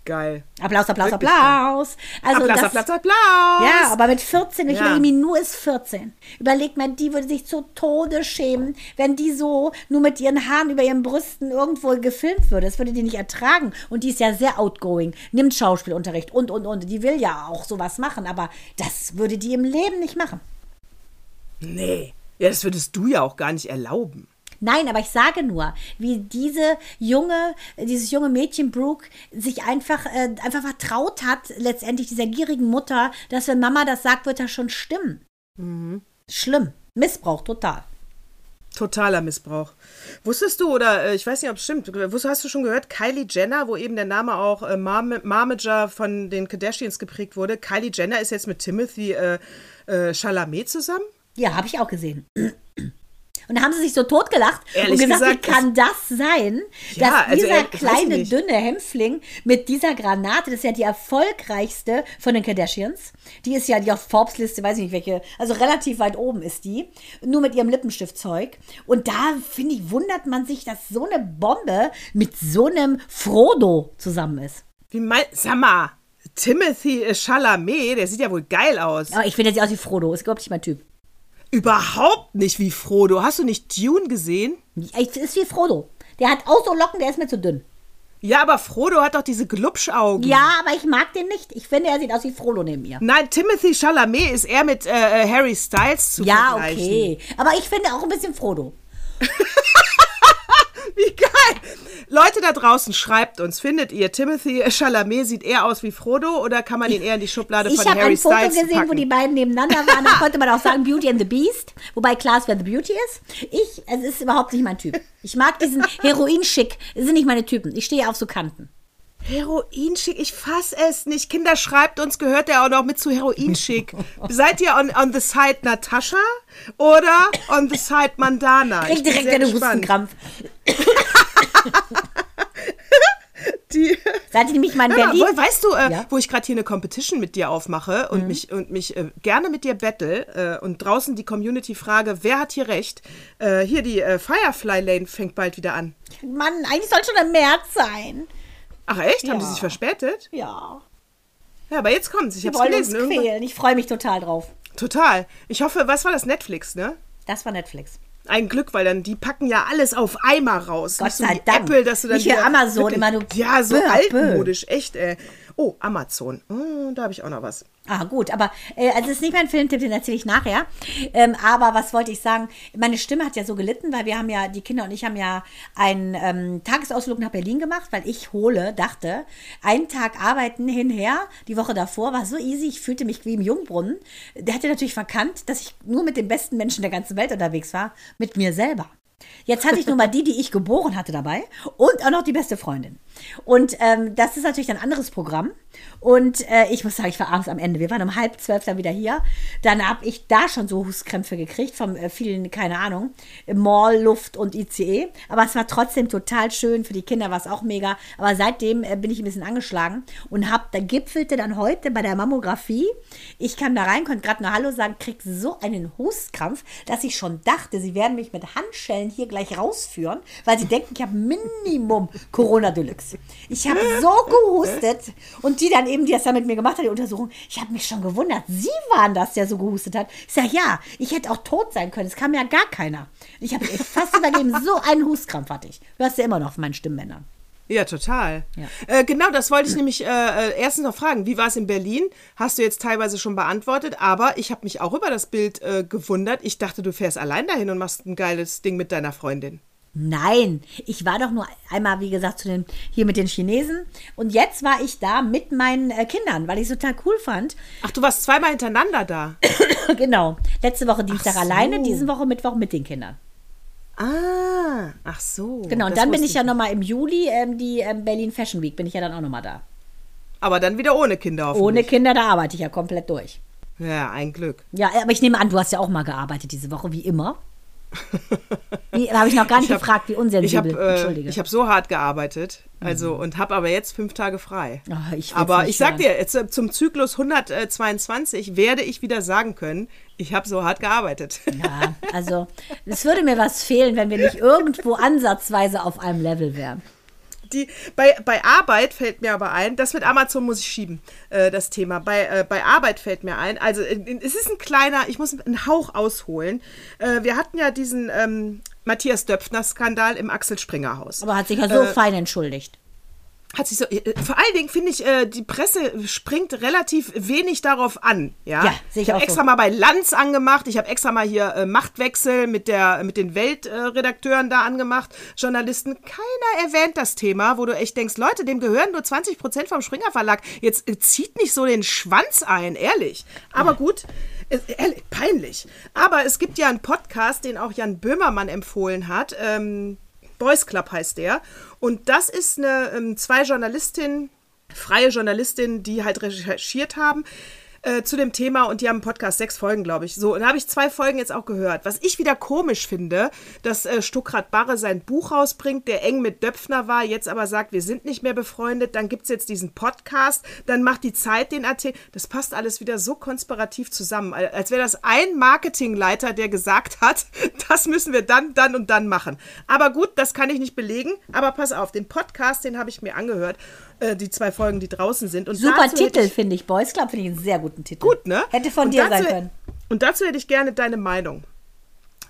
Geil. Applaus, Applaus, Wirklich Applaus. Also Applaus, das, Applaus, Applaus. Ja, aber mit 14, ich Ja. überlege mir, nur ist 14. Überleg mal, die würde sich zu Tode schämen, wenn die so nur mit ihren Haaren über ihren Brüsten irgendwo gefilmt würde. Das würde die nicht ertragen. Und die ist ja sehr outgoing, nimmt Schauspielunterricht und, und, und. Die will ja auch sowas machen, aber das würde die im Leben nicht machen. Nee. Ja, das würdest du ja auch gar nicht erlauben. Nein, aber ich sage nur, wie diese junge, dieses junge Mädchen Brooke sich einfach, äh, einfach vertraut hat, letztendlich dieser gierigen Mutter, dass wenn Mama das sagt, wird das schon stimmen. Schlimm. Missbrauch, total. Totaler Missbrauch. Wusstest du, oder äh, ich weiß nicht, ob es stimmt, wusstest, hast du schon gehört, Kylie Jenner, wo eben der Name auch äh, Marm Marmager von den Kardashians geprägt wurde, Kylie Jenner ist jetzt mit Timothy äh, äh, Chalamet zusammen? Ja, habe ich auch gesehen. Und da haben sie sich so totgelacht Ehrlich und gesagt, gesagt, wie kann das sein, Ja, dass also, dieser kleine, dünne Hämpfling mit dieser Granate, das ist ja die erfolgreichste von den Kardashians, die ist ja die auf Forbes-Liste, weiß ich nicht welche, also relativ weit oben ist die, nur mit ihrem Lippenstiftzeug. Und da, finde ich, wundert man sich, dass so eine Bombe mit so einem Frodo zusammen ist. Wie mein, sag mal, Timothy Chalamet, der sieht ja wohl geil aus. Aber ich finde, der sieht aus wie Frodo, ist überhaupt nicht mein Typ. Überhaupt nicht wie Frodo. Hast du nicht Dune gesehen? Ich- Ist wie Frodo. Der hat auch so Locken, der ist mir zu dünn. Ja, aber Frodo hat doch diese Glubschaugen. Ja, aber ich mag den nicht. Ich finde, er sieht aus wie Frodo neben mir. Nein, Timothy Chalamet ist eher mit äh, äh, Harry Styles zu Ja, vergleichen. okay. Aber ich finde auch ein bisschen Frodo. [laughs] [laughs] Wie geil! Leute da draußen, schreibt uns, findet ihr, Timothy Chalamet sieht eher aus wie Frodo oder kann man ihn eher in die Schublade Ich von habe Harry ein Foto Styles gesehen, packen? wo die beiden nebeneinander waren. Da [laughs] konnte man auch sagen Beauty and the Beast. Wobei klar ist, wer The Beauty ist. Ich, es ist überhaupt nicht mein Typ. Ich mag diesen [laughs] Heroin-Schick. Das sind nicht meine Typen. Ich stehe auf so Kanten. Heroinschick, ich fass es nicht. Kinder, schreibt uns, gehört der auch noch mit zu Heroinschick. [laughs] Seid ihr on, on the side Natascha oder on the side Mandana? Krieg Ich direkt einen. Hustenkrampf. [laughs] Die, Seit ich nämlich mal in Berlin... wo, weißt du, äh, Ja. wo ich gerade hier eine Competition mit dir aufmache und mich, und mich äh, gerne mit dir battle äh, und draußen die Community frage, wer hat hier recht? Äh, hier die äh, Firefly Lane fängt bald wieder an. Mann, eigentlich soll schon im März sein. Ach echt? Haben die Ja. sich verspätet? Ja. Ja, aber jetzt kommt's. Ich Die hab's wollen uns gelesen. Irgendwann-. Ich freue mich total drauf. Total. Ich hoffe, was war das? Netflix, ne? Das war Netflix. Ein Glück, weil dann die packen ja alles auf Eimer raus. Gott sei Dank. Apple, dass du dann Nicht wie wieder Amazon, wirklich- immer nur Ja, so bö, altmodisch, echt, ey. Oh, Amazon. Hm, da habe ich auch noch was. Ah, gut, aber äh, also es ist nicht mein Filmtipp, den erzähle ich nachher. Ähm, aber was wollte ich sagen? Meine Stimme hat ja so gelitten, weil wir haben ja, die Kinder und ich haben ja einen ähm, Tagesausflug nach Berlin gemacht, weil ich hole, dachte, einen Tag arbeiten hinher, die Woche davor war so easy, ich fühlte mich wie im Jungbrunnen. Der hatte natürlich verkannt, dass ich nur mit den besten Menschen der ganzen Welt unterwegs war, mit mir selber. Jetzt hatte ich nur mal die, die ich geboren hatte dabei und auch noch die beste Freundin. Und ähm, das ist natürlich ein anderes Programm. Und äh, ich muss sagen, ich war abends am Ende. Wir waren um halb zwölf dann wieder hier. Dann habe ich da schon so Hustkrämpfe gekriegt vom äh, vielen, keine Ahnung, Mall, Luft und ICE. Aber es war trotzdem total schön. Für die Kinder war es auch mega. Aber seitdem äh, bin ich ein bisschen angeschlagen und habe, da gipfelte dann heute bei der Mammographie. Ich kam da rein, konnte gerade nur Hallo sagen, krieg so einen Hustkrampf, dass ich schon dachte, sie werden mich mit Handschellen hier gleich rausführen, weil sie denken, ich habe Minimum Corona Deluxe. Ich habe so gehustet und die dann eben, die das da mit mir gemacht hat, die Untersuchung, ich habe mich schon gewundert, sie waren das, der so gehustet hat. Ich sage, ja, ich hätte auch tot sein können, es kam ja gar keiner. Ich habe mich echt fast übergeben, [laughs] so einen Hustkrampf hatte ich. Du hast ja immer noch auf meinen Stimmbändern. Ja, total. Ja. Äh, genau, das wollte ich nämlich äh, äh, erstens noch fragen. Wie war es in Berlin? Hast du jetzt teilweise schon beantwortet, aber ich habe mich auch über das Bild äh, gewundert. Ich dachte, du fährst allein dahin und machst ein geiles Ding mit deiner Freundin. Nein, ich war doch nur einmal, wie gesagt, zu den, hier mit den Chinesen. Und jetzt war ich da mit meinen äh, Kindern, weil ich es total cool fand. Ach, du warst zweimal hintereinander da. [coughs] genau. Letzte Woche Dienstag so. alleine, diese Woche Mittwoch mit den Kindern. Ah, ach so. Genau, und dann bin ich ja nochmal im Juli, ähm, die ähm, Berlin Fashion Week, bin ich ja dann auch nochmal da. Aber dann wieder ohne Kinder Ohne hoffentlich. Kinder, da arbeite ich ja komplett durch. Ja, ein Glück. Ja, aber ich nehme an, du hast ja auch mal gearbeitet diese Woche, wie immer. Wie, habe ich noch gar nicht Ich hab- gefragt, wie Ich unsensibel. habe äh, ich hab so hart gearbeitet, also und habe aber jetzt fünf Tage frei. Ah, ich aber ich sag hören. dir, jetzt, äh, zum Zyklus 122 werde ich wieder sagen können, ich habe so hart gearbeitet. ja, also es würde mir was fehlen, wenn wir nicht irgendwo ansatzweise auf einem Level wären. Die, bei, bei Arbeit fällt mir aber ein, das mit Amazon muss ich schieben, äh, das Thema. Bei, äh, bei Arbeit fällt mir ein, also äh, es ist ein kleiner, ich muss einen Hauch ausholen. Äh, wir hatten ja diesen ähm, Matthias Döpfner-Skandal im Axel Springer Haus. Aber hat sich ja so Äh, fein entschuldigt. Hat sich so, äh, vor allen Dingen finde ich, äh, die Presse springt relativ wenig darauf an. Ja, Ja, sehe ich habe auch so. extra mal bei Lanz angemacht. Ich habe extra mal hier äh, Machtwechsel mit, der, mit den Weltredakteuren da angemacht, Journalisten. Keiner erwähnt das Thema, wo du echt denkst, Leute, dem gehören nur 20 Prozent vom Springer Verlag. Jetzt äh, zieht nicht so den Schwanz ein, ehrlich. Aber gut. äh, Ehrlich, peinlich. Aber es gibt ja einen Podcast, den auch Jan Böhmermann empfohlen hat. Ähm, Boys Club heißt der. Und das ist eine ähm, zwei Journalistinnen, freie Journalistinnen, die halt recherchiert haben äh, zu dem Thema und die haben einen Podcast, sechs Folgen, glaube ich. So, und da habe ich zwei Folgen jetzt auch gehört. Was ich wieder komisch finde, dass äh, Stuckrad Barre sein Buch rausbringt, der eng mit Döpfner war, jetzt aber sagt, wir sind nicht mehr befreundet, dann gibt es jetzt diesen Podcast, dann macht die Zeit den Artikel. Das passt alles wieder so konspirativ zusammen, al- als wäre das ein Marketingleiter, der gesagt hat, [laughs] das müssen wir dann, dann und dann machen. Aber gut, das kann ich nicht belegen, aber pass auf, den Podcast, den habe ich mir angehört, äh, die zwei Folgen, die draußen sind. Und Super Titel, finde ich. Boys Club finde ich einen sehr guten Titel. Gut, ne? Hätte von Und dir dazu, sein können. Und dazu hätte ich gerne deine Meinung.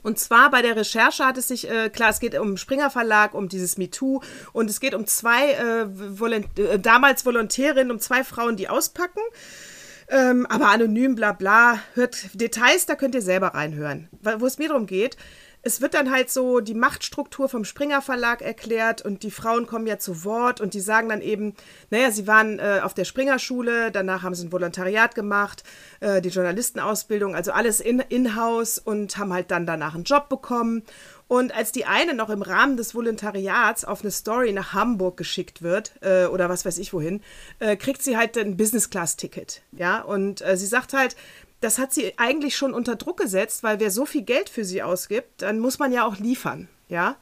Und zwar bei der Recherche hat es sich, äh, klar, es geht um Springer Verlag, um dieses MeToo und es geht um zwei, äh, Volont äh, damals Volontärinnen, um zwei Frauen, die auspacken. Ähm, aber anonym, bla bla. Hört Details, da könnt ihr selber reinhören. Wo es mir darum geht, es wird dann halt so die Machtstruktur vom Springer Verlag erklärt und die Frauen kommen ja zu Wort und die sagen dann eben, naja, sie waren äh, auf der Springer-Schule, danach haben sie ein Volontariat gemacht, äh, die Journalistenausbildung, also alles in- in-house und haben halt dann danach einen Job bekommen. Und als die eine noch im Rahmen des Volontariats auf eine Story nach Hamburg geschickt wird, äh, oder was weiß ich wohin, äh, kriegt sie halt ein Business-Class-Ticket. Ja, und äh, sie sagt halt, das hat sie eigentlich schon unter Druck gesetzt, weil wer so viel Geld für sie ausgibt, dann muss man ja auch liefern. Ja,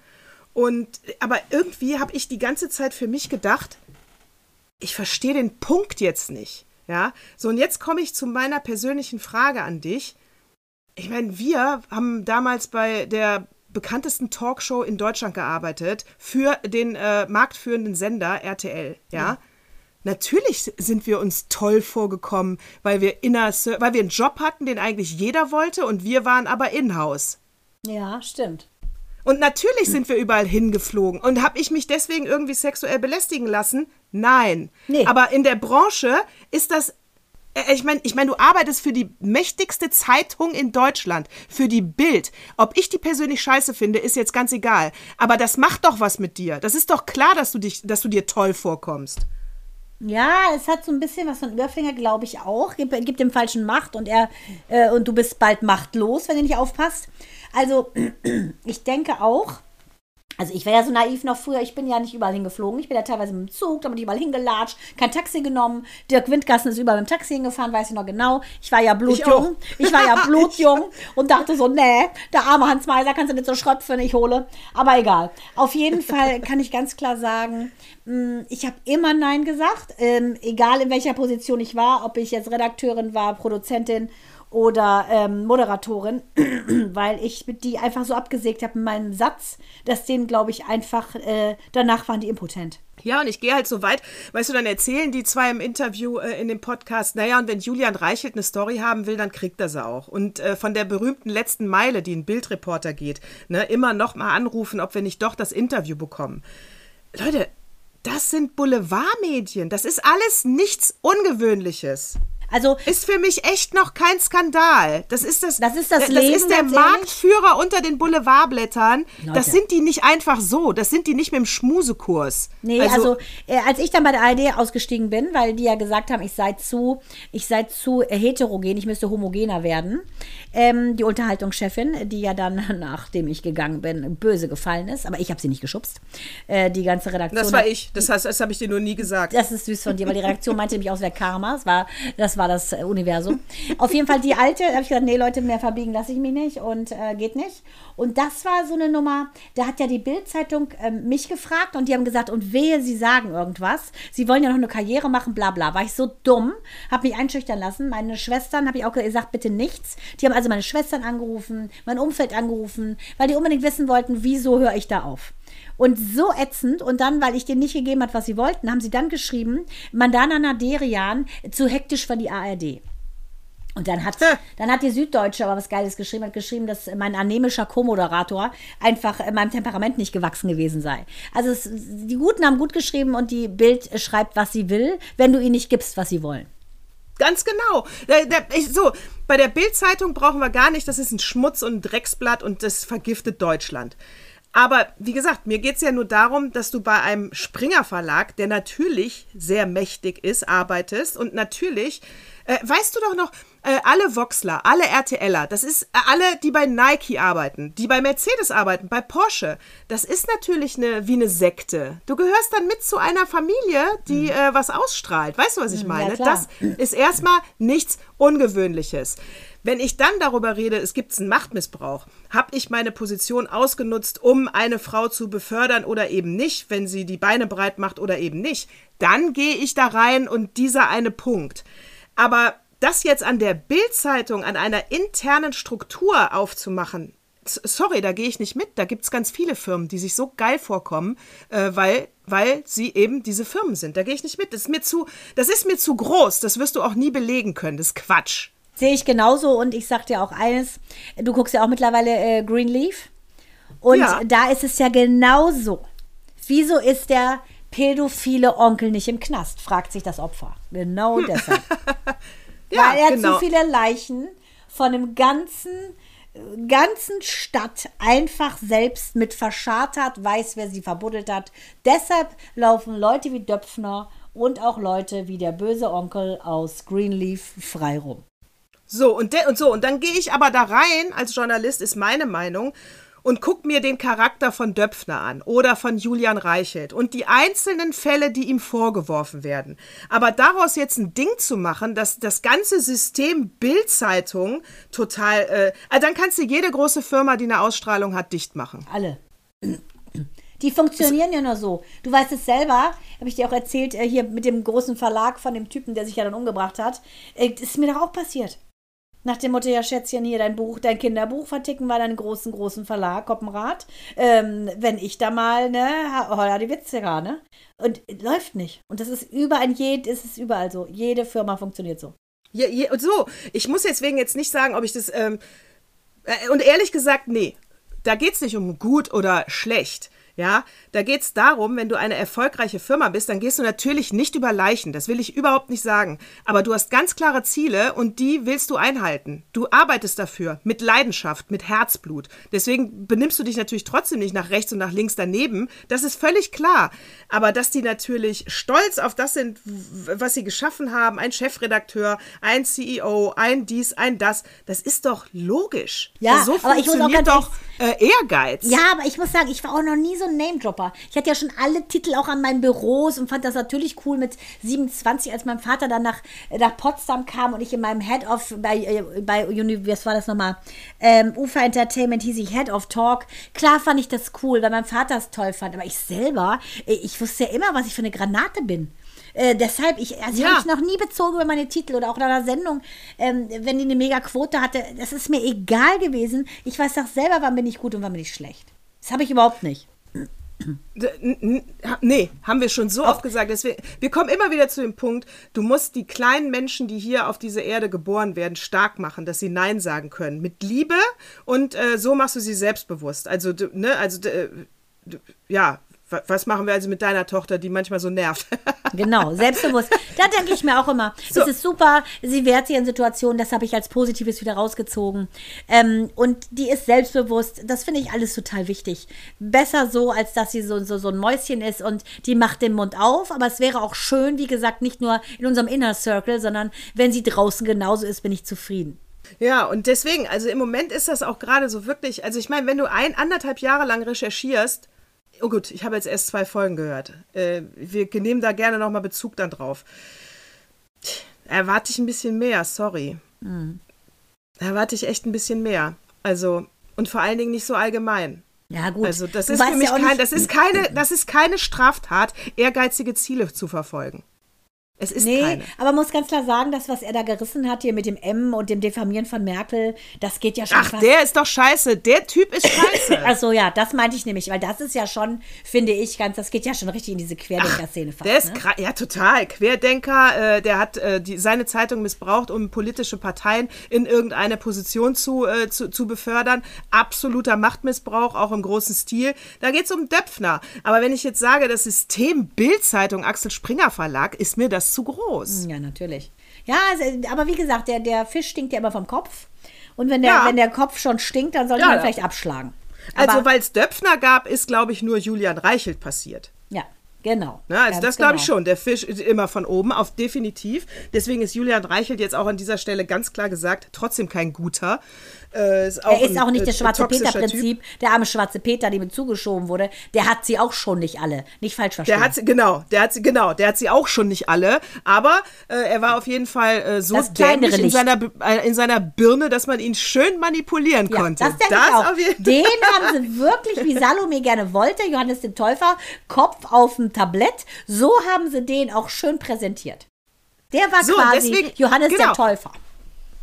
und aber irgendwie habe ich die ganze Zeit für mich gedacht, ich verstehe den Punkt jetzt nicht. Ja, so und jetzt komme ich zu meiner persönlichen Frage an dich. Ich meine, wir haben damals bei der bekanntesten Talkshow in Deutschland gearbeitet für den äh, marktführenden Sender RTL, ja. Natürlich sind wir uns toll vorgekommen, weil wir, inner, weil wir einen Job hatten, den eigentlich jeder wollte und wir waren aber in-house. Ja, stimmt. Und natürlich sind wir überall hingeflogen. Und habe ich mich deswegen irgendwie sexuell belästigen lassen? Nein. Nee. Aber in der Branche ist das. äh, Ich meine, ich mein, du arbeitest für die mächtigste Zeitung in Deutschland, für die Bild. Ob ich die persönlich scheiße finde, ist jetzt ganz egal. Aber das macht doch was mit dir. Das ist doch klar, dass du dich, dass du dir toll vorkommst. Ja, es hat so ein bisschen was von Überfinger, glaube ich auch. Gibt, gibt dem Falschen Macht und er äh, und du bist bald machtlos, wenn du nicht aufpasst. Also [clears throat] ich denke auch, also ich wäre ja so naiv noch früher, ich bin ja nicht überall hingeflogen. Ich bin ja teilweise mit dem Zug, da bin ich überall hingelatscht, kein Taxi genommen. Dirk Windgassen ist überall mit dem Taxi hingefahren, weiß ich noch genau. Ich war ja blutjung. Ich, ich war ja [laughs] blutjung und dachte so, nee, der arme Hans Meiser kannst du nicht so schröpfen, ich hole. Aber egal. Auf jeden Fall kann ich ganz klar sagen, mh, ich habe immer Nein gesagt, ähm, egal in welcher Position ich war, ob ich jetzt Redakteurin war, Produzentin oder ähm, Moderatorin, [clears throat] weil ich die einfach so abgesägt habe in meinem Satz, dass denen, glaube ich, einfach äh, danach waren die impotent. Ja, und ich gehe halt so weit, weißt du, dann erzählen die zwei im Interview äh, in dem Podcast, naja, und wenn Julian Reichelt eine Story haben will, dann kriegt er sie auch. Und äh, von der berühmten letzten Meile, die ein Bildreporter geht, ne, immer noch mal anrufen, ob wir nicht doch das Interview bekommen. Leute, das sind Boulevardmedien. Das ist alles nichts Ungewöhnliches. Also Ist für mich echt noch kein Skandal. Das ist das, Das ist das das Leben, ist der ganz ehrlich. Marktführer unter den Boulevardblättern. Leute. Das sind die nicht einfach so. Das sind die nicht mit dem Schmusekurs. Nee, also, äh, als ich dann bei der ARD ausgestiegen bin, weil die ja gesagt haben, ich sei zu, ich sei zu äh, heterogen, ich müsste homogener werden. Ähm, die Unterhaltungschefin, die ja dann, [laughs] nachdem ich gegangen bin, böse gefallen ist, aber ich habe sie nicht geschubst. Äh, die ganze Redaktion. das war ich. Das, heißt, das habe ich dir nur nie gesagt. Das ist süß von dir, weil die Reaktion meinte nämlich aus der Karma. Das war, das war das äh, Universum. Auf jeden Fall die alte, da habe ich gesagt, nee, Leute, mehr verbiegen lasse ich mich nicht und äh, geht nicht. Und das war so eine Nummer, da hat ja die Bild-Zeitung ähm, mich gefragt und die haben gesagt, und wehe, sie sagen irgendwas. Sie wollen ja noch eine Karriere machen, bla bla. War ich so dumm, habe mich einschüchtern lassen. Meine Schwestern habe ich auch gesagt, bitte nichts. Die haben also meine Schwestern angerufen, mein Umfeld angerufen, weil die unbedingt wissen wollten, wieso höre ich da auf. Und so ätzend. Und dann, weil ich denen nicht gegeben habe, was sie wollten, haben sie dann geschrieben, Mandana Naderian zu hektisch für die ARD. Und dann hat, dann hat die Süddeutsche aber was Geiles geschrieben, hat geschrieben, dass mein anämischer Co-Moderator einfach meinem Temperament nicht gewachsen gewesen sei. Also es, die Guten haben gut geschrieben und die Bild schreibt, was sie will, wenn du ihnen nicht gibst, was sie wollen. Ganz genau. So, bei der Bild-Zeitung brauchen wir gar nicht, das ist ein Schmutz und ein Drecksblatt und das vergiftet Deutschland. Aber wie gesagt, mir geht es ja nur darum, dass du bei einem Springer Verlag, der natürlich sehr mächtig ist, arbeitest und natürlich, äh, weißt du doch noch, äh, alle Voxler, alle RTLer, das ist äh, alle, die bei Nike arbeiten, die bei Mercedes arbeiten, bei Porsche, das ist natürlich eine, wie eine Sekte. Du gehörst dann mit zu einer Familie, die äh, was ausstrahlt. Weißt du, was ich meine? klar. das ist erstmal nichts Ungewöhnliches. Wenn ich dann darüber rede, es gibt einen Machtmissbrauch, habe ich meine Position ausgenutzt, um eine Frau zu befördern oder eben nicht, wenn sie die Beine breit macht oder eben nicht, dann gehe ich da rein und dieser eine Punkt. Aber das jetzt an der Bildzeitung, an einer internen Struktur aufzumachen, sorry, da gehe ich nicht mit. Da gibt es ganz viele Firmen, die sich so geil vorkommen, äh, weil, weil sie eben diese Firmen sind. Da gehe ich nicht mit. Das ist, mir zu, das ist mir zu groß. Das wirst du auch nie belegen können. Das ist Quatsch. Sehe ich genauso und ich sag dir auch eines, du guckst ja auch mittlerweile äh, Greenleaf und Ja. da ist es ja genauso. Wieso ist der pädophile Onkel nicht im Knast, fragt sich das Opfer. Genau deshalb. [laughs] Ja, Weil er genau. zu viele Leichen von dem ganzen, ganzen Stadt einfach selbst mit verscharrt hat, weiß, wer sie verbuddelt hat. Deshalb laufen Leute wie Döpfner und auch Leute wie der böse Onkel aus Greenleaf frei rum. So und, de und so und dann gehe ich aber da rein als Journalist ist meine Meinung und guck mir den Charakter von Döpfner an oder von Julian Reichelt und die einzelnen Fälle, die ihm vorgeworfen werden. Aber daraus jetzt ein Ding zu machen, dass das ganze System Bildzeitung total, äh, dann kannst du jede große Firma, die eine Ausstrahlung hat, dicht machen. Alle. Die funktionieren ja nur so. Du weißt es selber, habe ich dir auch erzählt, äh, hier mit dem großen Verlag von dem Typen, der sich ja dann umgebracht hat. Äh, Das ist mir doch auch passiert. Nach dem Motto, ja, Schätzchen, hier dein Buch, dein Kinderbuch verticken wir deinen großen, großen Verlag, Koppenrad. Ähm, wenn ich da mal, ne, holla die Witze ne? Und läuft nicht. Und das ist überall, jed, ist es überall so. Jede Firma funktioniert so. Ja, je, so, ich muss deswegen jetzt nicht sagen, ob ich das, ähm, äh, und ehrlich gesagt, nee, da geht es nicht um gut oder schlecht. Ja, da geht es darum, wenn du eine erfolgreiche Firma bist, dann gehst du natürlich nicht über Leichen. Das will ich überhaupt nicht sagen. Aber du hast ganz klare Ziele und die willst du einhalten. Du arbeitest dafür mit Leidenschaft, mit Herzblut. Deswegen benimmst du dich natürlich trotzdem nicht nach rechts und nach links daneben. Das ist völlig klar. Aber dass die natürlich stolz auf das sind, was sie geschaffen haben, ein Chefredakteur, ein CEO, ein dies, ein das, das ist doch logisch. Ja, so aber ich muss auch doch äh, Ehrgeiz. Ja, aber ich muss sagen, ich war auch noch nie so ein Name-Dropper. Ich hatte ja schon alle Titel auch an meinen Büros und fand das natürlich cool mit 27, als mein Vater dann nach, nach Potsdam kam und ich in meinem Head-Off bei, äh, bei was war das nochmal? Ähm, Ufer Entertainment hieß ich Head of Talk. Klar fand ich das cool, weil mein Vater es toll fand, aber ich selber, äh, ich wusste ja immer, was ich für eine Granate bin. Äh, deshalb, ich, also ja. habe ich noch nie bezogen über meine Titel oder auch in einer Sendung, ähm, wenn die eine mega Quote hatte. Das ist mir egal gewesen. Ich weiß doch selber, wann bin ich gut und wann bin ich schlecht. Das habe ich überhaupt nicht. Nee, haben wir schon so oft gesagt. Deswegen, wir kommen immer wieder zu dem Punkt, du musst die kleinen Menschen, die hier auf diese Erde geboren werden, stark machen, dass sie Nein sagen können. Mit Liebe und äh, so machst du sie selbstbewusst. Also, ne, also, äh, ja, was machen wir also mit deiner Tochter, die manchmal so nervt? [laughs] genau, selbstbewusst. Da denke ich mir auch immer, so. es ist super, sie wehrt sich in Situationen, das habe ich als Positives wieder rausgezogen. Ähm, und die ist selbstbewusst, das finde ich alles total wichtig. Besser so, als dass sie so, so, so ein Mäuschen ist und die macht den Mund auf. Aber es wäre auch schön, wie gesagt, nicht nur in unserem Inner Circle, sondern wenn sie draußen genauso ist, bin ich zufrieden. Ja, und deswegen, also im Moment ist das auch gerade so wirklich, also ich meine, wenn du ein, anderthalb Jahre lang recherchierst, Oh gut, ich habe jetzt erst zwei Folgen gehört. Äh, wir nehmen da gerne nochmal Bezug dann drauf. Erwarte ich ein bisschen mehr, sorry. Mhm. Erwarte ich echt ein bisschen mehr. Also, und vor allen Dingen nicht so allgemein. Ja, gut. Also, das ist für mich ja kein, das ist keine, das ist keine Straftat, ehrgeizige Ziele zu verfolgen. Es ist nee, keine. aber muss ganz klar sagen, das, was er da gerissen hat hier mit dem M und dem Diffamieren von Merkel, das geht ja schon Ach, fast. der ist doch scheiße. Der Typ ist scheiße. [laughs] Ach so, ja, das meinte ich nämlich, weil das ist ja schon, finde ich, ganz, das geht ja schon richtig in diese Querdenker-Szene Der ist, ne? ja, total. Querdenker, äh, der hat äh, die, seine Zeitung missbraucht, um politische Parteien in irgendeine Position zu, äh, zu, zu befördern. Absoluter Machtmissbrauch, auch im großen Stil. Da geht es um Döpfner. Aber wenn ich jetzt sage, das System Bildzeitung Axel Springer Verlag, ist mir das zu groß. Ja, natürlich. Ja, also, aber wie gesagt, der, der Fisch stinkt ja immer vom Kopf. Und wenn der, ja. wenn der Kopf schon stinkt, dann sollte ja, man ja. vielleicht abschlagen. Also, weil es Döpfner gab, ist, glaube ich, nur Julian Reichelt passiert. Ja. Genau. Na, also das glaube ich genau. schon. Der Fisch ist immer von oben auf definitiv. Deswegen ist Julian Reichelt jetzt auch an dieser Stelle ganz klar gesagt, trotzdem kein guter. Äh, ist er ist ein, auch nicht das äh, schwarze Peter-Prinzip. Der arme schwarze Peter, dem zugeschoben wurde, der hat sie auch schon nicht alle. Nicht falsch verstehen. Der hat sie, genau, der hat sie, genau, der hat sie auch schon nicht alle. Aber äh, er war auf jeden Fall äh, so dämlich in seiner, äh, in seiner Birne, dass man ihn schön manipulieren ja, konnte. Das ich auch. Den haben [laughs] sie wirklich, wie Salome gerne wollte, Johannes den Täufer, Kopf auf Tablett. So haben sie den auch schön präsentiert. Der war so, quasi deswegen, Johannes genau. der Täufer.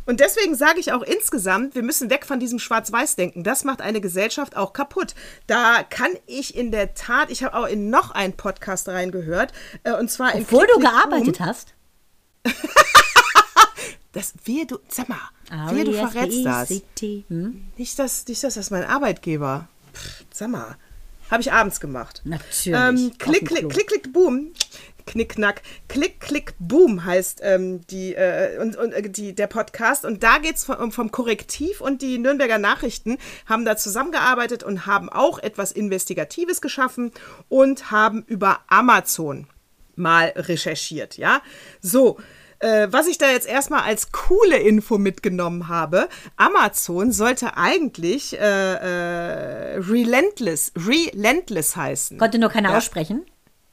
Und deswegen sage ich auch insgesamt, wir müssen weg von diesem Schwarz-Weiß-Denken. Das macht eine Gesellschaft auch kaputt. Da kann ich in der Tat, ich habe auch in noch einen Podcast reingehört, äh, und zwar Obwohl du gearbeitet hast. [laughs] das wir du, sag mal, oh, wir du verrätst das. Hm? Nicht das, nicht das, das mein Arbeitgeber. Pff, sag mal. Habe ich abends gemacht. Natürlich. Ähm, klick, klick, klick, klick, boom. Knickknack, Klick, Klick, Boom heißt ähm, die, äh, und, und, äh, die, der Podcast. Und da geht es vom, vom Korrektiv und die Nürnberger Nachrichten haben da zusammengearbeitet und haben auch etwas Investigatives geschaffen und haben über Amazon mal recherchiert. Ja, so. Äh, was ich da jetzt erstmal als coole Info mitgenommen habe, Amazon sollte eigentlich äh, äh, Relentless, Relentless heißen. Konnte nur keiner ja? aussprechen?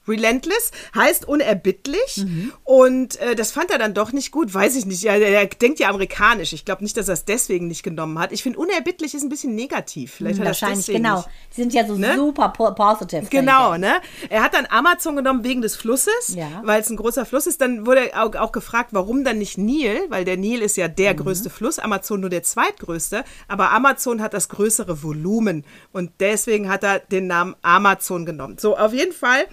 Relentless heißt unerbittlich mhm. und äh, das fand er dann doch nicht gut, weiß ich nicht. Ja, er denkt ja amerikanisch. Ich glaube nicht, dass er es deswegen nicht genommen hat. Ich finde unerbittlich ist ein bisschen negativ. Vielleicht hat Wahrscheinlich, genau. Nicht. Die sind ja so ne? super positive. Genau, ne? Er hat dann Amazon genommen wegen des Flusses, ja. weil es ein großer Fluss ist. Dann wurde auch, auch, gefragt, warum dann nicht Nil, weil der Nil ist ja der mhm. größte Fluss, Amazon nur der zweitgrößte, aber Amazon hat das größere Volumen und deswegen hat er den Namen Amazon genommen. So, auf jeden Fall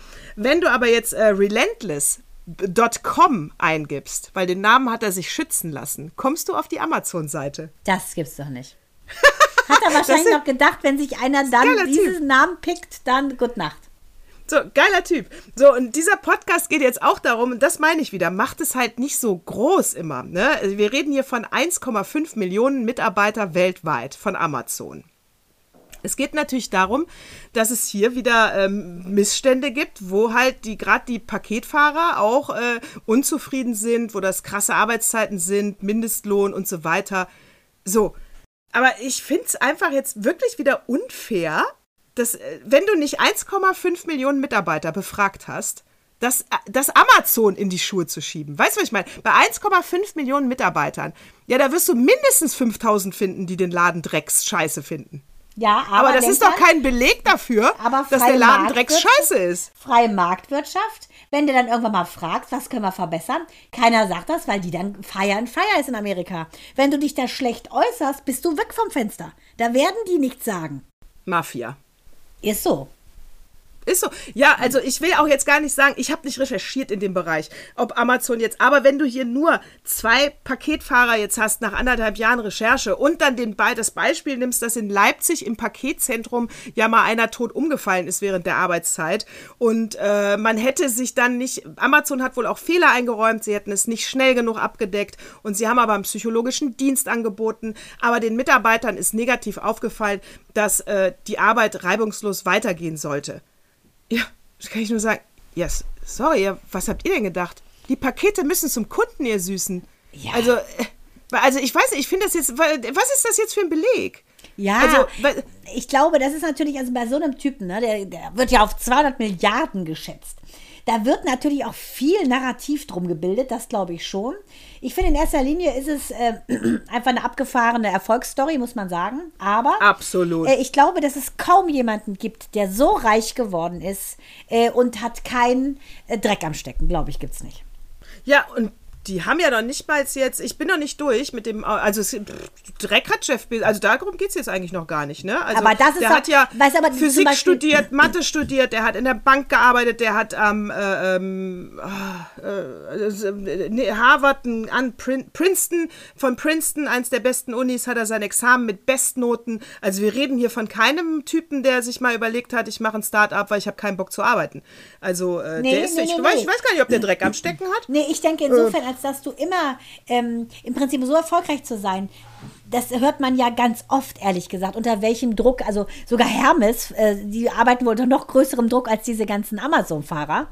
wenn du aber jetzt äh, relentless.com eingibst, weil den Namen hat er sich schützen lassen, kommst du auf die Amazon-Seite. Das gibt's doch nicht. [laughs] Hat er wahrscheinlich noch gedacht, wenn sich einer dann diesen typ. Namen pickt, dann Gute Nacht. So, geiler Typ. So, und dieser Podcast geht jetzt auch darum, und das meine ich wieder, macht es halt nicht so groß immer. Ne? Also wir reden hier von 1,5 Millionen Mitarbeiter weltweit von Amazon. Es geht natürlich darum, dass es hier wieder ähm, Missstände gibt, wo halt die gerade die Paketfahrer auch äh, unzufrieden sind, wo das krasse Arbeitszeiten sind, Mindestlohn und so weiter. So. Aber ich finde es einfach jetzt wirklich wieder unfair, dass, äh, wenn du nicht 1,5 Millionen Mitarbeiter befragt hast, das, das Amazon in die Schuhe zu schieben. Weißt du, was ich meine? Bei 1,5 Millionen Mitarbeitern, ja, da wirst du mindestens 5000 finden, die den Laden Drecks scheiße finden. Ja, aber, aber das ist doch kein Beleg dafür, dass der Laden Drecksscheiße ist. Freie Marktwirtschaft, wenn du dann irgendwann mal fragst, was können wir verbessern, keiner sagt das, weil die dann feiern, feier ist in Amerika. Wenn du dich da schlecht äußerst, bist du weg vom Fenster. Da werden die nichts sagen. Mafia. Ist so. Ist so. Ja, also ich will auch jetzt gar nicht sagen, ich habe nicht recherchiert in dem Bereich, ob Amazon jetzt, aber wenn du hier nur zwei Paketfahrer jetzt hast nach anderthalb Jahren Recherche und dann den, das Beispiel nimmst, dass in Leipzig im Paketzentrum ja mal einer tot umgefallen ist während der Arbeitszeit und äh, man hätte sich dann nicht, Amazon hat wohl auch Fehler eingeräumt, sie hätten es nicht schnell genug abgedeckt und sie haben aber einen psychologischen Dienst angeboten, aber den Mitarbeitern ist negativ aufgefallen, dass äh, die Arbeit reibungslos weitergehen sollte. Ja, das kann ich nur sagen. Ja, yes, sorry, was habt ihr denn gedacht? Die Pakete müssen zum Kunden, ihr Süßen. Ja. Also, äh, also ich weiß nicht, ich finde das jetzt, was ist das jetzt für ein Beleg? Ja, also, ich glaube, das ist natürlich, also bei so einem Typen, ne, der, der wird ja auf 200 Milliarden geschätzt. Da wird natürlich auch viel Narrativ drum gebildet, das glaube ich schon. Ich finde, in erster Linie ist es äh, [clears throat] einfach eine abgefahrene Erfolgsstory, muss man sagen. Aber Absolut. Äh, ich glaube, dass es kaum jemanden gibt, der so reich geworden ist äh, und hat keinen äh, Dreck am Stecken. Glaube ich, gibt es nicht. Ja, und die haben ja noch nicht mal jetzt, ich bin noch nicht durch mit dem, also es, Dreck hat Jeff Bezos, also darum geht es jetzt eigentlich noch gar nicht, ne? Also aber das ist der doch, hat ja aber, Physik Beispiel, studiert, Mathe studiert, der hat in der Bank gearbeitet, der hat am ähm, äh, äh, Harvard, an Princeton, von Princeton, eins der besten Unis, hat er sein Examen mit Bestnoten. Also wir reden hier von keinem Typen, der sich mal überlegt hat, ich mache ein Start-up, weil ich habe keinen Bock zu arbeiten. Also äh, nee, der ist, nee, ich, nee, weiß, ich, weiß, gar nicht, ob der Dreck am Stecken hat. Nee, ich denke insofern, als dass du immer ähm, im Prinzip so erfolgreich zu sein, das hört man ja ganz oft, ehrlich gesagt, unter welchem Druck, also sogar Hermes, äh, die arbeiten wohl unter noch größerem Druck als diese ganzen Amazon-Fahrer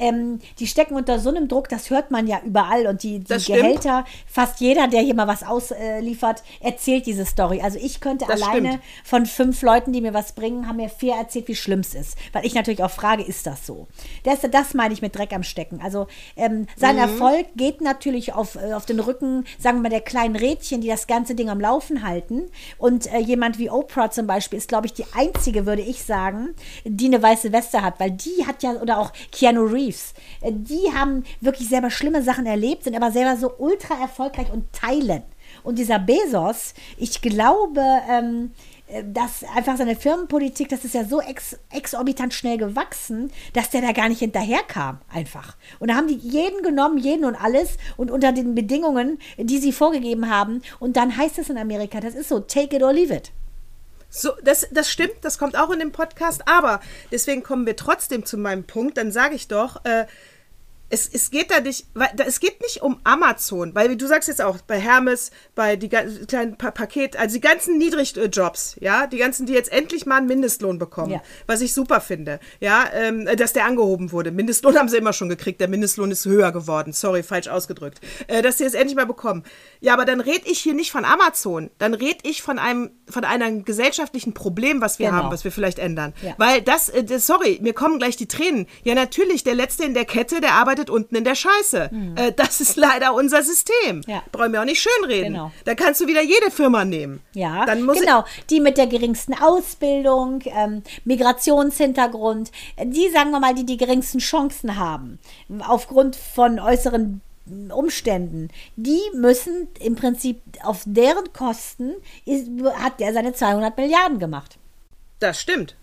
ähm, die stecken unter so einem Druck, das hört man ja überall. Und die, die Gehälter, fast jeder, der hier mal was ausliefert, erzählt diese Story. Also ich könnte das alleine stimmt. von fünf Leuten, die mir was bringen, haben mir vier erzählt, wie schlimm es ist. Weil ich natürlich auch frage, ist das so? Das, das meine ich mit Dreck am Stecken. Also ähm, sein mhm. Erfolg geht natürlich auf, äh, auf den Rücken, sagen wir mal, der kleinen Rädchen, die das ganze Ding am Laufen halten. Und äh, jemand wie Oprah zum Beispiel ist, glaube ich, die einzige, würde ich sagen, die eine weiße Weste hat. Weil die hat ja, oder auch Keanu Reeves, Reeves. Äh, die haben wirklich selber schlimme Sachen erlebt, sind aber selber so ultra erfolgreich und teilen. Und dieser Bezos, ich glaube, ähm, äh, dass einfach seine Firmenpolitik, das ist ja so ex, exorbitant schnell gewachsen, dass der da gar nicht hinterherkam, einfach. Und da haben die jeden genommen, jeden und alles und unter den Bedingungen, die sie vorgegeben haben. Und dann heißt es in Amerika, das ist so, take it or leave it. So, das, das stimmt, das kommt auch in dem Podcast, aber deswegen kommen wir trotzdem zu meinem Punkt. Dann sage ich doch, äh, es, es geht da nicht, weil, es geht nicht um Amazon, weil du sagst jetzt auch bei Hermes, bei die ganzen kleinen pa Paket, also die ganzen Niedrigjobs, ja, die ganzen, die jetzt endlich mal einen Mindestlohn bekommen, Ja. was ich super finde, ja, ähm, dass der angehoben wurde. Mindestlohn [laughs] haben sie immer schon gekriegt, der Mindestlohn ist höher geworden, sorry, falsch ausgedrückt, äh, dass sie es endlich mal bekommen. Ja, aber dann rede ich hier nicht von Amazon, dann rede ich von einem, von einem gesellschaftlichen Problem, was wir Genau. haben, was wir vielleicht ändern. Ja. Weil das, äh, das, sorry, mir kommen gleich die Tränen. Ja, natürlich, der Letzte in der Kette, der arbeitet unten in der Scheiße. Äh, das ist leider unser System. Mhm. Ja. Brauchen wir auch nicht schönreden. Genau. Da kannst du wieder jede Firma nehmen. Ja, Dann muss genau. Die mit der geringsten Ausbildung, ähm, Migrationshintergrund, äh, die, sagen wir mal, die die geringsten Chancen haben, aufgrund von äußeren Umständen, die müssen im Prinzip auf deren Kosten, ist, hat der seine 200 Milliarden gemacht. Das stimmt.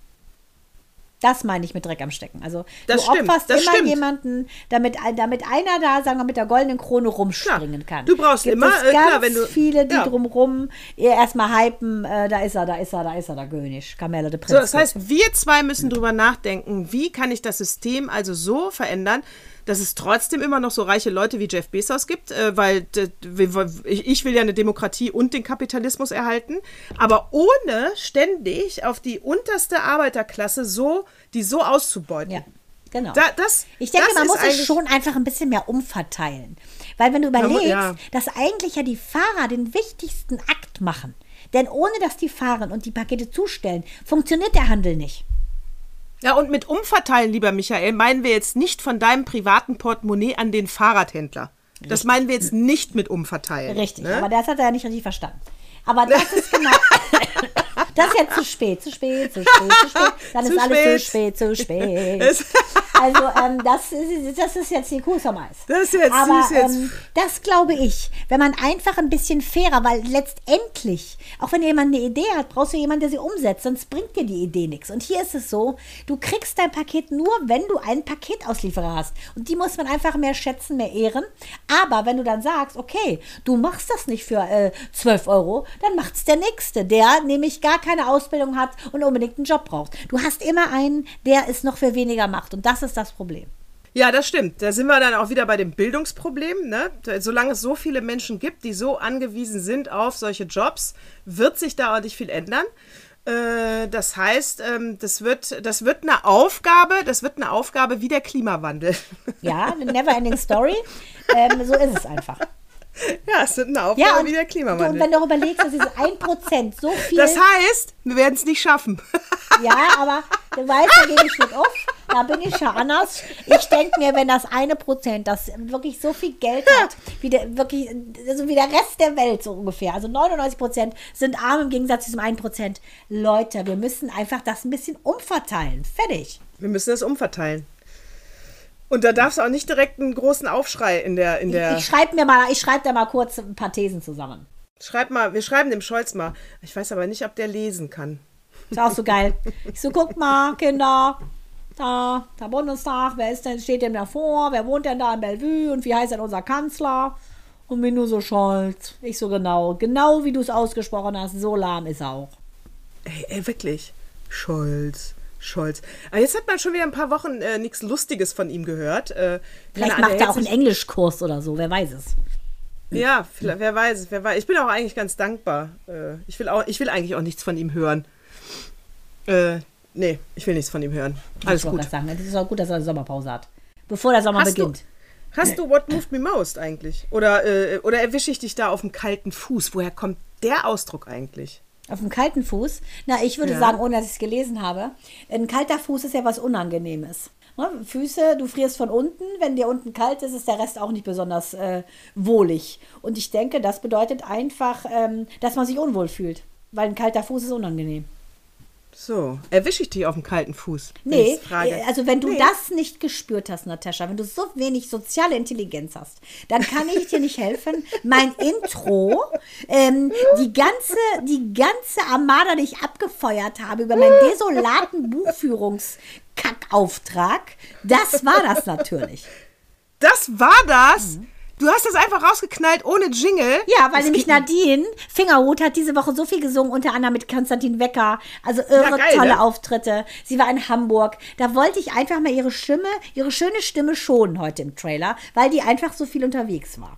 Das meine ich mit Dreck am Stecken. Also Das du stimmt, opferst immer stimmt. jemanden, damit, damit einer da, sagen wir, mit der goldenen Krone rumspringen Klar, kann. du brauchst Gibt immer, es äh, ganz klar, wenn du- viele, die ja. drumrum erstmal hypen, äh, da ist er, da ist er, da ist er, der König, Kamelle de Prinz. So, das heißt, wir zwei müssen drüber nachdenken, wie kann ich das System also so verändern, dass es trotzdem immer noch so reiche Leute wie Jeff Bezos gibt, äh, weil ich will ja eine Demokratie und den Kapitalismus erhalten, aber ohne ständig auf die unterste Arbeiterklasse so, die so auszubeuten. ja, genau. Da, das, Ich denke, das man muss es schon einfach ein bisschen mehr umverteilen. Weil wenn du überlegst, ja. dass eigentlich ja die Fahrer den wichtigsten Akt machen. Denn ohne dass die fahren und die Pakete zustellen, funktioniert der Handel nicht. Ja, und mit umverteilen, lieber Michael, meinen wir jetzt nicht von deinem privaten Portemonnaie an den Fahrradhändler. Das meinen wir jetzt nicht mit umverteilen. Richtig, ne? aber das hat er ja nicht richtig verstanden. Aber [laughs] das ist genau. [laughs] das ist jetzt zu spät, zu spät, zu spät, zu spät. Dann Zu ist alles spät. zu [laughs] spät, zu spät. Also, ähm, das, ist, das ist jetzt die Kuh vom Eis. Das ist jetzt- Aber das ist jetzt- ähm, das glaube ich, wenn man einfach ein bisschen fairer, weil letztendlich, auch wenn jemand eine Idee hat, brauchst du jemanden, der sie umsetzt, sonst bringt dir die Idee nichts. Und hier ist es so, du kriegst dein Paket nur, wenn du einen Paketauslieferer hast. Und die muss man einfach mehr schätzen, mehr ehren. Aber wenn du dann sagst, okay, du machst das nicht für äh, 12 Euro, dann macht es der Nächste, der nämlich gar keine Ausbildung hat und unbedingt einen Job braucht. Du hast immer einen, der es noch für weniger macht. Und das ist das Problem. Ja, das stimmt. Da sind wir dann auch wieder bei dem Bildungsproblem. Ne? Solange es so viele Menschen gibt, die so angewiesen sind auf solche Jobs, wird sich da auch nicht viel ändern. Äh, Das heißt, ähm, das wird, das wird eine Aufgabe, das wird eine Aufgabe wie der Klimawandel. Ja, eine never-ending Story. Ähm, so ist es einfach. Ja, es wird eine Aufgabe Ja, und, wie der du, und Klimawandel. wenn du überlegst, dass diese 1% so [laughs] viel. Das heißt, wir werden es nicht schaffen. [laughs] ja, aber du weißt, da gebe ich mit auf. Da bin ich ja anders. Ich denke mir, wenn das eine Prozent, das wirklich so viel Geld hat, wie der, wirklich, also wie der Rest der Welt so ungefähr. Also 99 Prozent sind arm im Gegensatz zu diesem 1 Prozent. Leute, wir müssen einfach das ein bisschen umverteilen. Fertig. Wir müssen das umverteilen. Und da darf es auch nicht direkt einen großen Aufschrei in der, in der. Ich schreibe mir mal, ich schreibe da mal kurz ein paar Thesen zusammen. Schreib mal, wir schreiben dem Scholz mal. Ich weiß aber nicht, ob der lesen kann. Ist auch so geil. Ich so, guck mal, Kinder, da, der Bundestag, wer ist denn, steht denn da vor? Wer wohnt denn da in Bellevue? Und wie heißt denn unser Kanzler? Und mir nur so Scholz. Ich so, genau, genau wie du es ausgesprochen hast, so lahm ist er auch. Ey, ey, wirklich. Scholz, Scholz. Aber jetzt hat man schon wieder ein paar Wochen äh, nichts Lustiges von ihm gehört. Äh, Vielleicht Ahnung, macht er auch einen Englischkurs oder so, wer weiß es. Ja, wer weiß es, wer weiß. Ich bin auch eigentlich ganz dankbar. Äh, ich, will auch, ich will eigentlich auch nichts von ihm hören. Äh, nee, ich will nichts von ihm hören. Alles ich gut. sagen, es ist auch gut, dass er eine Sommerpause hat. Bevor der Sommer Hast du, beginnt. hast du What Moved Me Most eigentlich? Oder, äh, oder erwische ich dich da auf dem kalten Fuß? Woher kommt der Ausdruck eigentlich? Auf dem kalten Fuß? Na, ich würde Ja. sagen, ohne dass ich es gelesen habe, ein kalter Fuß ist ja was Unangenehmes. Ne? Füße, du frierst von unten, wenn dir unten kalt ist, ist der Rest auch nicht besonders äh, wohlig. Und ich denke, das bedeutet einfach, ähm, dass man sich unwohl fühlt. Weil ein kalter Fuß ist unangenehm. So, erwische ich dich auf dem kalten Fuß? Nee, also wenn du Nee. das nicht gespürt hast, Natascha, wenn du so wenig soziale Intelligenz hast, dann kann ich dir nicht helfen. Mein Intro, ähm, die ganze, die ganze Armada, die ich abgefeuert habe über meinen desolaten Buchführungskackauftrag, das war das natürlich. Das war das? Du hast das einfach rausgeknallt ohne Jingle. Ja, weil Das nämlich Nadine Fingerhut hat diese Woche so viel gesungen, unter anderem mit Konstantin Wecker. Also irre Ja, geil, tolle ne? Auftritte. Sie war in Hamburg. Da wollte ich einfach mal ihre Stimme, ihre schöne Stimme schonen heute im Trailer, weil die einfach so viel unterwegs war.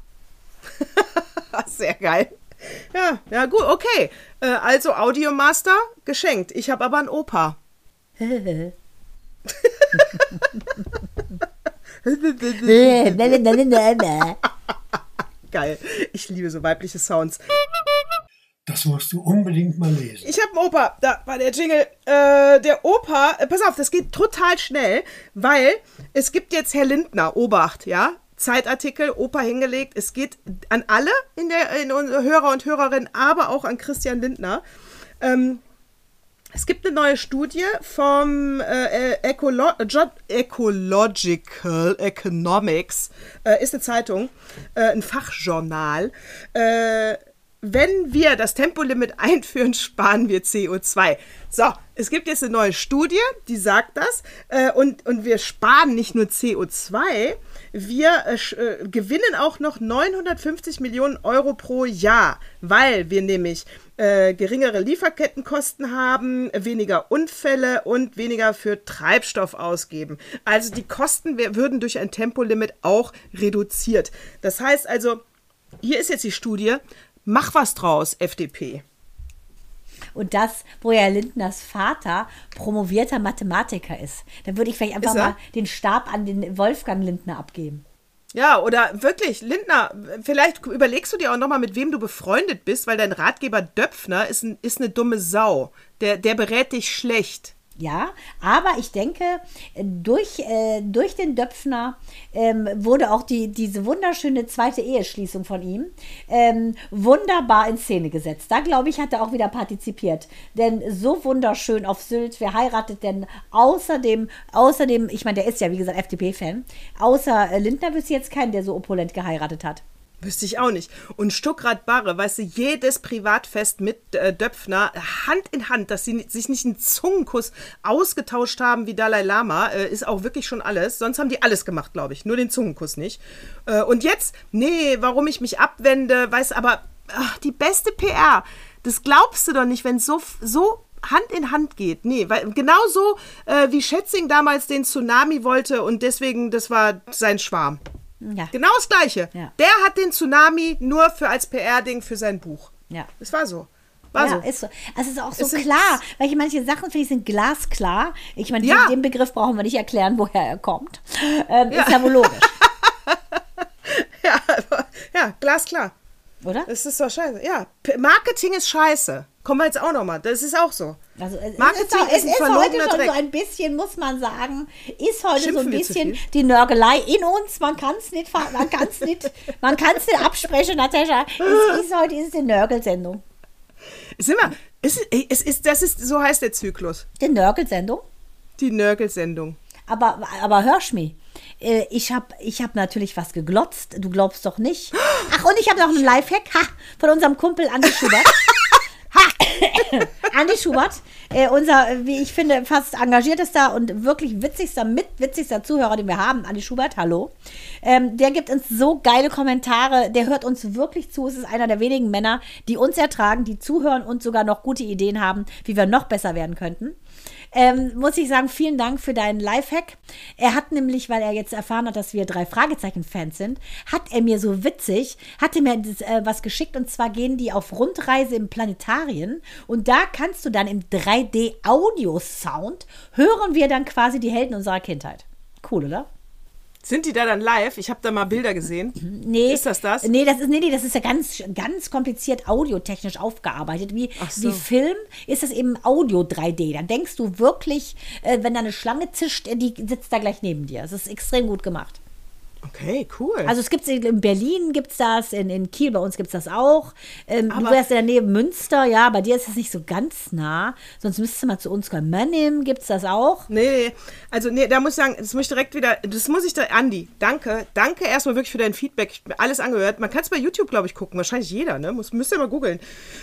[laughs] Sehr geil. Ja, ja, gut, okay. Äh, also Audiomaster geschenkt. Ich habe aber ein Opa. [laughs] [laughs] Geil. Ich liebe so weibliche Sounds. Das musst du unbedingt mal lesen. Ich habe einen Opa. Da war der Jingle. Äh, der Opa, äh, pass auf, das geht total schnell, weil es gibt jetzt Herr Lindner, Obacht, ja? Zeitartikel, Opa hingelegt. Es geht an alle in der in unsere Hörer und Hörerinnen, aber auch an Christian Lindner. Ähm, es gibt eine neue Studie vom äh, Ecolo Ecological Economics, äh, ist eine Zeitung, äh, ein Fachjournal. Äh, wenn wir das Tempolimit [laughs] einführen, sparen wir CO2. So, es gibt jetzt eine neue Studie, die sagt das. Äh, und, und wir sparen nicht nur CO2, wir äh, äh, gewinnen auch noch 950 Millionen Euro pro Jahr, weil wir nämlich äh, geringere Lieferkettenkosten haben, weniger Unfälle und weniger für Treibstoff ausgeben. Also die Kosten würden durch ein Tempolimit auch reduziert. Das heißt also, hier ist jetzt die Studie, mach was draus, FDP. Und das, wo ja Lindners Vater promovierter Mathematiker ist. Dann würde ich vielleicht einfach mal den Stab an den Wolfgang Lindner abgeben. Ja, oder wirklich, Lindner, vielleicht überlegst du dir auch nochmal, mit wem du befreundet bist, weil dein Ratgeber Döpfner ist, ein, ist eine dumme Sau. Der, der berät dich schlecht. Ja, aber ich denke, äh, durch, äh, durch den Döpfner ähm, wurde auch die, diese wunderschöne zweite Eheschließung von ihm ähm, wunderbar in Szene gesetzt. Da, glaube ich, hat er auch wieder partizipiert. Denn so wunderschön auf Sylt, wer heiratet denn außerdem, außerdem, ich meine, der ist ja, wie gesagt, FDP-Fan, außer äh, Lindner wüsste jetzt keinen, der so opulent geheiratet hat. Wüsste ich auch nicht. Und Stuckrad Barre, weißt du, jedes Privatfest mit äh, Döpfner, Hand in Hand, dass sie sich nicht einen Zungenkuss ausgetauscht haben wie Dalai Lama, äh, ist auch wirklich schon alles. Sonst haben die alles gemacht, glaube ich. Nur den Zungenkuss nicht. Äh, und jetzt, nee, warum ich mich abwende, weißt aber ach, die beste PR, das glaubst du doch nicht, wenn es so, so Hand in Hand geht. Nee, weil genauso äh, wie Schätzing damals den Tsunami wollte und deswegen, das war sein Schwarm. Ja. Genau das Gleiche. Ja. Der hat den Tsunami nur für als PR-Ding für sein Buch. Ja. Es war so. War ja, so. ist so. Also es ist auch so Es klar, weil ich manche Sachen finde ich sind glasklar. Ich meine, Ja. den, den Begriff brauchen wir nicht erklären, woher er kommt. Ähm, Ja. Ist ja wohl logisch, [laughs] ja, aber- ja, glasklar. oder? Es ist doch scheiße. Ja, Marketing ist scheiße. Kommen wir jetzt auch nochmal. Das ist auch so. Also es Marketing ist, doch, ist es ein ist heute schon Dreck. so ein bisschen, muss man sagen, ist heute so ein Schimpfen wir zu bisschen die Nörgelei in uns. Man kann es nicht, man kann's nicht, man kann es nicht absprechen, Natascha. Es ist heute ist die Nörgelsendung. Ist immer, ist, es ist, das ist, so heißt der Zyklus. Die Nörgelsendung. Die Nörgelsendung. Aber, aber hörsch mir. Äh, Ich habe ich hab natürlich was geglotzt. Du glaubst doch nicht. [gasps] Ach, und ich habe noch einen Lifehack ha, von unserem Kumpel Andi Schubert. [laughs] ha! [coughs] Andi Schubert, äh, unser, wie ich finde, fast engagiertester und wirklich witzigster, mitwitzigster Zuhörer, den wir haben. Andi Schubert, hallo. Ähm, der gibt uns so geile Kommentare. Der hört uns wirklich zu. Es ist einer der wenigen Männer, die uns ertragen, die zuhören und sogar noch gute Ideen haben, wie wir noch besser werden könnten ähm, muss ich sagen, vielen Dank für deinen Lifehack. Er hat nämlich, weil er jetzt erfahren hat, dass wir drei Fragezeichen-Fans sind, hat er mir so witzig, hatte mir das, äh, was geschickt und zwar gehen die auf Rundreise im Planetarien und da kannst du dann im 3D-Audio-Sound hören wir dann quasi die Helden unserer Kindheit. Cool, oder? Sind die da dann live? Ich habe da mal Bilder gesehen. Nee. Ist das das? Nee, das ist, nee, nee, das ist ja ganz, ganz kompliziert audiotechnisch aufgearbeitet. Wie, so. wie Film ist das eben Audio 3D. Dann denkst du wirklich, äh, wenn da eine Schlange zischt, äh, die sitzt da gleich neben dir. Das ist extrem gut gemacht. Okay, cool. Also es gibt in Berlin gibt es das, in, in Kiel bei uns gibt es das auch. Ähm, du wärst in der Nähe Münster, ja, bei dir ist es nicht so ganz nah. Sonst müsstest du mal zu uns kommen. Mannheim gibt es das auch. Nee, nee, also nee, da muss ich sagen, das muss ich direkt wieder, das muss ich da, Andi, danke, danke erstmal wirklich für dein Feedback, ich hab mir alles angehört. Man kann es bei YouTube, glaube ich, gucken, wahrscheinlich jeder, ne, muss, müsst ihr mal googeln.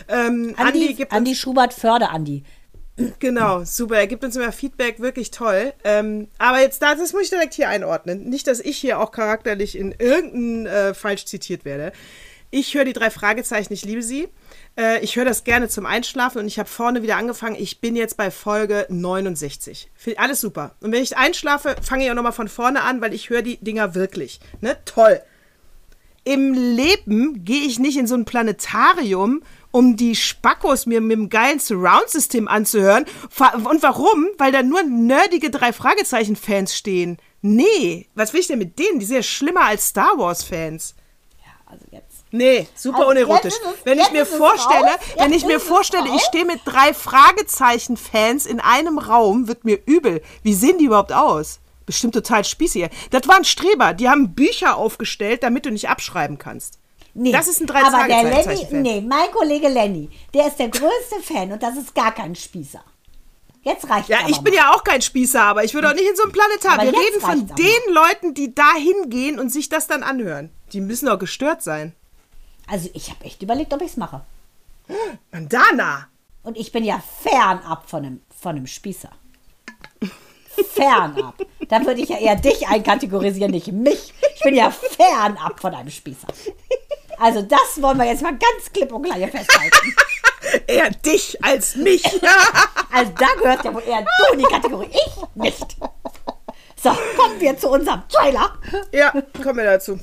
Ähm, Andi, Andi, Andi Schubert, Förder Andi. Genau, super. Er gibt uns immer Feedback, wirklich toll. Ähm, aber jetzt, da, das muss ich direkt hier einordnen. Nicht, dass ich hier auch charakterlich in irgendein äh, falsch zitiert werde. Ich höre die drei Fragezeichen, ich liebe sie. Äh, ich höre das gerne zum Einschlafen und ich habe vorne wieder angefangen. Ich bin jetzt bei Folge 69. Find alles super. Und wenn ich einschlafe, fange ich auch nochmal von vorne an, weil ich höre die Dinger wirklich. Ne? Toll. Im Leben gehe ich nicht in so ein Planetarium, um die Spackos mir mit dem geilen Surround-System anzuhören. Und warum? Weil da nur nerdige drei Fragezeichen-Fans stehen. Nee, was will ich denn mit denen? Die sind ja schlimmer als Star Wars-Fans. Ja, also jetzt. Nee, super Also unerotisch. es- wenn ich mir vorstelle, wenn ich mir vorstelle, ich stehe mit drei Fragezeichen-Fans in einem Raum, wird mir übel. Wie sehen die überhaupt aus? Bestimmt total spießig. Das waren Streber, die haben Bücher aufgestellt, damit du nicht abschreiben kannst. Nee, Das ist ein drei Aber der Lenny, nee, mein Kollege Lenny, der ist der größte Fan und das ist gar kein Spießer. Jetzt reicht Ja, ich bin ja auch kein Spießer, aber ich würde auch nicht in so einem Planetar. Wir reden von den Leuten, die da hingehen und sich das dann anhören. Die müssen doch gestört sein. Also ich habe echt überlegt, ob ich es mache. Mandana! Und ich bin ja fernab von einem, von einem Spießer. Fernab. [laughs] Da würde ich ja eher dich einkategorisieren, nicht mich. Ich bin ja fernab von einem Spießer. Also das wollen wir jetzt mal ganz klipp und klar hier festhalten. Eher [laughs] dich als mich. [laughs] Also da gehört ja wohl eher du in die Kategorie, ich nicht. So, kommen wir zu unserem Trailer. Ja, kommen wir dazu.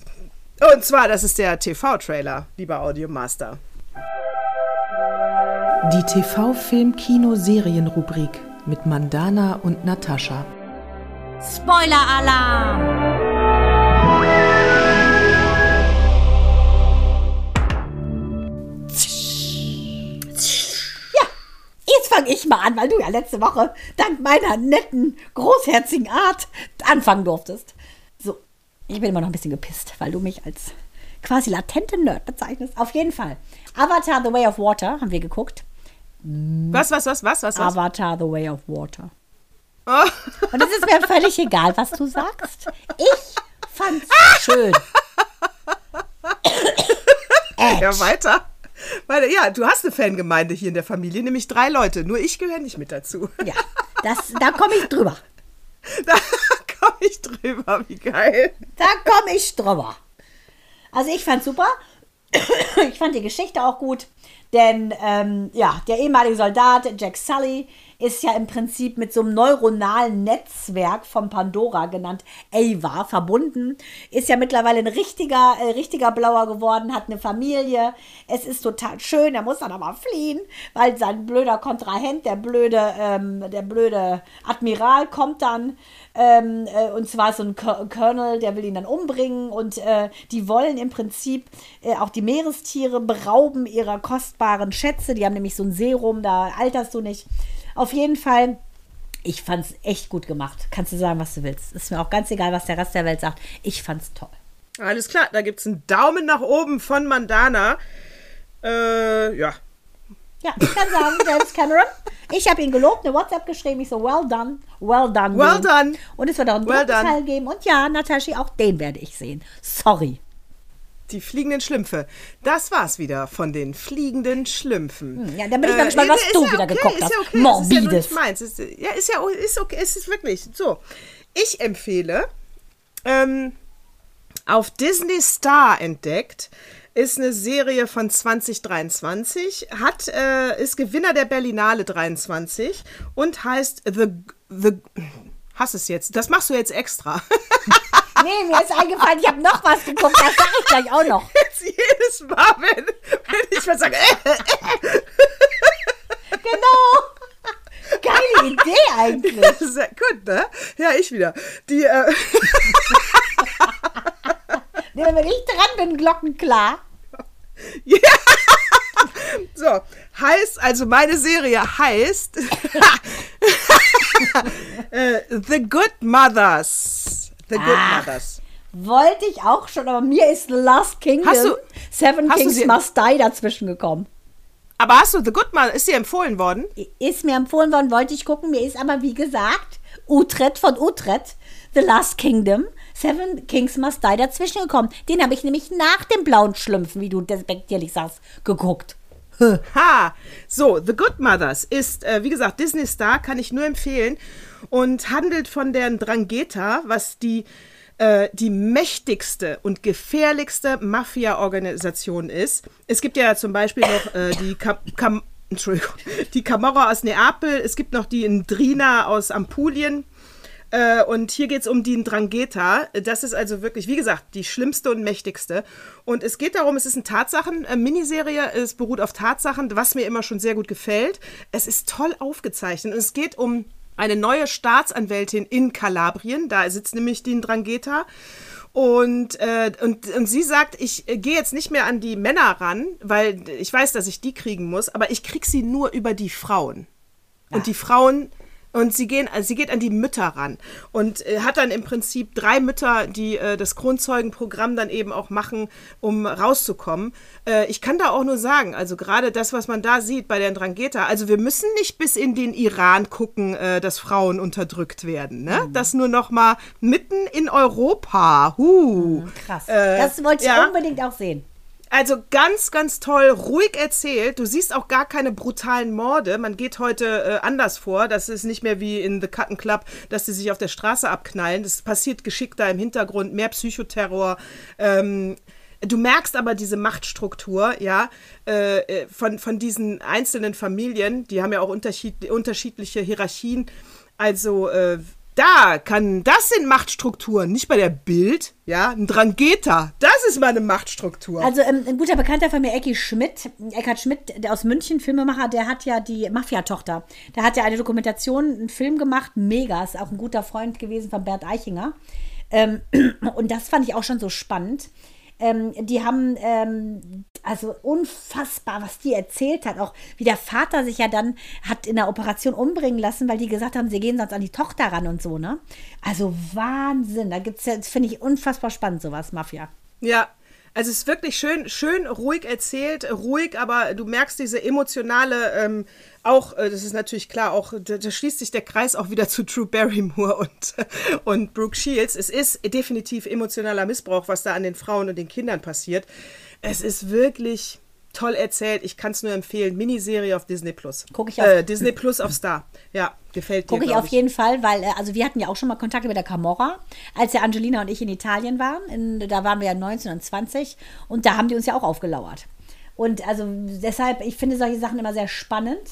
Und zwar, das ist der TV-Trailer, lieber Audiomaster. Die TV-Film-Kino-Serien-Rubrik mit Mandana und Natascha. Spoiler-Alarm! An, weil du ja letzte Woche dank meiner netten, großherzigen Art anfangen durftest. So, ich bin immer noch ein bisschen gepisst, weil du mich als quasi latente Nerd bezeichnest. Auf jeden Fall. Avatar The Way of Water haben wir geguckt. Was, was, was, was, was, was? Avatar The Way of Water. Oh. Und es ist mir [laughs] völlig egal, was du sagst. Ich fand's schön. [laughs] Ja, weiter. Weiter. Ja, du hast eine Fangemeinde hier in der Familie, nämlich drei Leute. Nur ich gehöre nicht mit dazu. Ja, das, da komme ich drüber. [laughs] Da komme ich drüber. Wie geil. Da komme ich drüber. Also ich fand's super. Ich fand die Geschichte auch gut. Denn ähm, ja, der ehemalige Soldat Jack Sully ist ja im Prinzip mit so einem neuronalen Netzwerk von Pandora genannt Ava verbunden. Ist ja mittlerweile ein richtiger, äh, richtiger Blauer geworden, hat eine Familie. Es ist total schön. Er muss dann aber fliehen, weil sein blöder Kontrahent, der blöde, ähm, der blöde Admiral, kommt dann. Ähm, äh, und zwar so ein Col- Colonel, der will ihn dann umbringen. Und äh, die wollen im Prinzip äh, auch die Meerestiere berauben ihrer kostbaren Schätze. Die haben nämlich so ein Serum, da alterst du nicht. Auf jeden Fall, ich fand es echt gut gemacht. Kannst du sagen, was du willst. Ist mir auch ganz egal, was der Rest der Welt sagt. Ich fand's toll. Alles klar, da gibt es einen Daumen nach oben von Mandana. Äh, ja. Ja, ich kann sagen, [laughs] James Cameron. Ich habe ihn gelobt, eine WhatsApp geschrieben. Ich so, well done, well done. Well done. Und es wird auch einen Well dritten. Teil geben. Und ja, Natascha, auch den werde ich sehen. Sorry. Die fliegenden Schlümpfe. Das war's wieder von den fliegenden Schlümpfen. Hm, ja, dann bin ich mal gespannt, was ist du wieder geguckt ist hast. Ja okay. Das ist ja Morbides. meins. Ist, ja, ist ja ist okay. Es ist wirklich so. Ich empfehle ähm, auf Disney Star entdeckt. Ist eine Serie von 2023, hat, äh, ist Gewinner der Berlinale 23 und heißt The, The, hast es jetzt, das machst du jetzt extra. [laughs] Nee, mir ist eingefallen, ich habe noch was geguckt. Das sage ich gleich auch noch. jetzt jedes Mal, wenn, wenn ich was sage, äh, Genau. Geile Idee eigentlich. [laughs] Sehr gut, ne? Ja, ich wieder. Die, äh, [laughs] Nee, wenn ich dran bin, glockenklar. [laughs] so, heißt, also meine Serie heißt äh, The Good Mothers. The Good Ach. Mothers. Wollte ich auch schon, aber mir ist The Last Kingdom, Hast du- Seven hast du Kings sie- Must Die dazwischen gekommen. Aber hast du The Good Mother, ist dir empfohlen worden? Ist mir empfohlen worden, wollte ich gucken. Mir ist aber, wie gesagt, Utrecht von Utrecht, The Last Kingdom, Seven Kings Must Die dazwischen gekommen. Den habe ich nämlich nach dem blauen Schlümpfen, wie du despektierlich sagst, geguckt. Ha! So, The Good Mothers ist, äh, wie gesagt, Disney Star, kann ich nur empfehlen und handelt von der Drangheta, was die, äh, die mächtigste und gefährlichste Mafia-Organisation ist. Es gibt ja zum Beispiel noch äh, die Kam Kam die Camorra aus Neapel, es gibt noch die Indrina aus Ampulien. Äh, und hier geht es um die Drangheta. Das ist also wirklich, wie gesagt, die schlimmste und mächtigste. Und es geht darum, es ist eine Tatsachen-Miniserie, es beruht auf Tatsachen, was mir immer schon sehr gut gefällt. Es ist toll aufgezeichnet und es geht um eine neue Staatsanwältin in Kalabrien. Da sitzt nämlich die Drangheta. Und, äh, und, und sie sagt, ich gehe jetzt nicht mehr an die Männer ran, weil ich weiß, dass ich die kriegen muss, aber ich krieg sie nur über die Frauen. Und die Frauen und sie, gehen, also sie geht an die Mütter ran und äh, hat dann im Prinzip drei Mütter, die äh, das Kronzeugenprogramm dann eben auch machen, um rauszukommen. Äh, ich kann da auch nur sagen, also gerade das, was man da sieht bei der Drangheta, also wir müssen nicht bis in den Iran gucken, äh, dass Frauen unterdrückt werden. Ne? Mhm. Das nur noch mal mitten in Europa. Huh. Mhm, krass. Äh, das wollte ich ja. unbedingt auch sehen. Also ganz, ganz toll, ruhig erzählt. Du siehst auch gar keine brutalen Morde. Man geht heute äh, anders vor. Das ist nicht mehr wie in The Cotton Club, dass sie sich auf der Straße abknallen. Das passiert geschickt da im Hintergrund, mehr Psychoterror. Ähm, Du merkst aber diese Machtstruktur, ja, äh, äh, von, von diesen einzelnen Familien, die haben ja auch unterschied, unterschiedliche Hierarchien. Also, äh, da kann, das sind Machtstrukturen, nicht bei der Bild, ja, ein Drangheta, das ist meine Machtstruktur. Also ähm, ein guter Bekannter von mir, Ecki Schmidt, Eckhard Schmidt, der aus München, Filmemacher, der hat ja die Mafia-Tochter. Der hat ja eine Dokumentation, einen Film gemacht, mega, ist auch ein guter Freund gewesen von Bert Eichinger. Ähm, [clears throat] und das fand ich auch schon so spannend. Ähm, die haben ähm, also unfassbar, was die erzählt hat, auch wie der Vater sich ja dann hat in der Operation umbringen lassen, weil die gesagt haben, sie gehen sonst an die Tochter ran und so, ne? Also Wahnsinn, da gibt's ja, finde ich unfassbar spannend, sowas, Mafia. Ja, also es ist wirklich schön, schön ruhig erzählt, ruhig, aber du merkst diese emotionale, ähm, auch, äh, das ist natürlich klar, auch, da, da, schließt sich der Kreis auch wieder [laughs] zu Drew Barrymore und, [laughs] und Brooke Shields. Es ist definitiv emotionaler Missbrauch, was da an den Frauen und den Kindern passiert. Es ist wirklich toll erzählt. Ich kann es nur empfehlen. Miniserie auf Disney Plus. Gucke ich auf. Äh, Disney Plus auf Star. Ja, gefällt dir. Gucke ich auf jeden Fall, weil, äh, also wir hatten ja auch schon mal Kontakt mit der Camorra, als ja Angelina und ich in Italien waren. In, da waren wir ja 19 und 20 und da haben die uns ja auch aufgelauert. Und also deshalb, ich finde solche Sachen immer sehr spannend.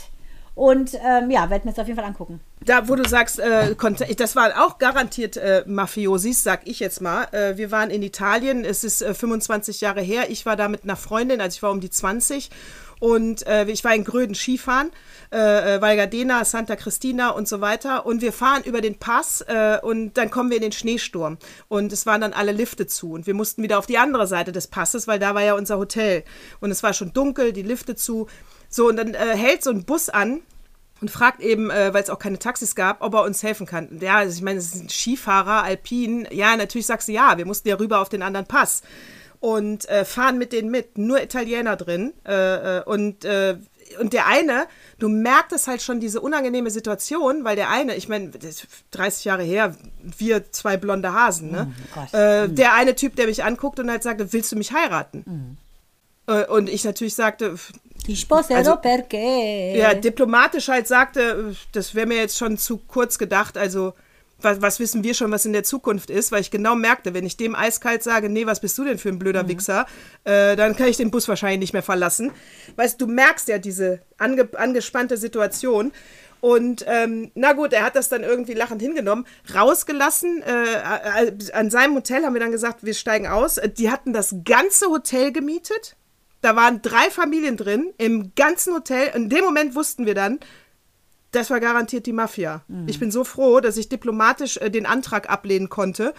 Und ähm, ja, werden wir es auf jeden Fall angucken. Da, wo du sagst, äh, das waren auch garantiert äh, Mafiosis, sag ich jetzt mal. Äh, wir waren in Italien, es ist 25 äh, Jahre her. Ich war da mit einer Freundin, also ich war um die 20. Und äh, ich war in Gröden Skifahren, äh, äh, Valgardena, Santa Cristina und so weiter. Und wir fahren über den Pass und dann kommen wir in den Schneesturm. Und es waren dann alle Lifte zu. Und wir mussten wieder auf die andere Seite des Passes, weil da war ja unser Hotel. Und es war schon dunkel, die Lifte zu. So, und dann äh, hält so ein Bus an und fragt eben, äh, weil es auch keine Taxis gab, ob er uns helfen kann. Ja, also ich meine, es ist ein Skifahrer, Alpin. Ja, natürlich sagst du ja, wir mussten ja rüber auf den anderen Pass. Und äh, fahren mit denen mit, nur Italiener drin. Äh, äh und, äh, und der eine, du merktest halt schon diese unangenehme Situation, weil der eine, ich meine, 30 Jahre her, wir zwei blonde Hasen, ne? Oh. Der eine Typ, der mich anguckt und halt sagte, willst du mich heiraten? Mhm. Und ich natürlich sagte, die sposerò also, perché. Ja, diplomatisch halt sagte, das wäre mir jetzt schon zu kurz gedacht. Also, was, was, wissen wir schon, was in der Zukunft ist? Weil ich genau merkte, wenn ich dem eiskalt sage, nee, was bist du denn für ein blöder mhm. Wichser, äh, dann kann ich den Bus wahrscheinlich nicht mehr verlassen. Weißt du, merkst ja diese ange, angespannte Situation. Und ähm, na gut, er hat das dann irgendwie lachend hingenommen, rausgelassen. Äh, an seinem Hotel haben wir dann gesagt, wir steigen aus. Die hatten das ganze Hotel gemietet da waren drei Familien drin im ganzen Hotel. In dem Moment wussten wir dann, das war garantiert die Mafia. Mhm. Ich bin so froh, dass ich diplomatisch äh, den Antrag ablehnen konnte.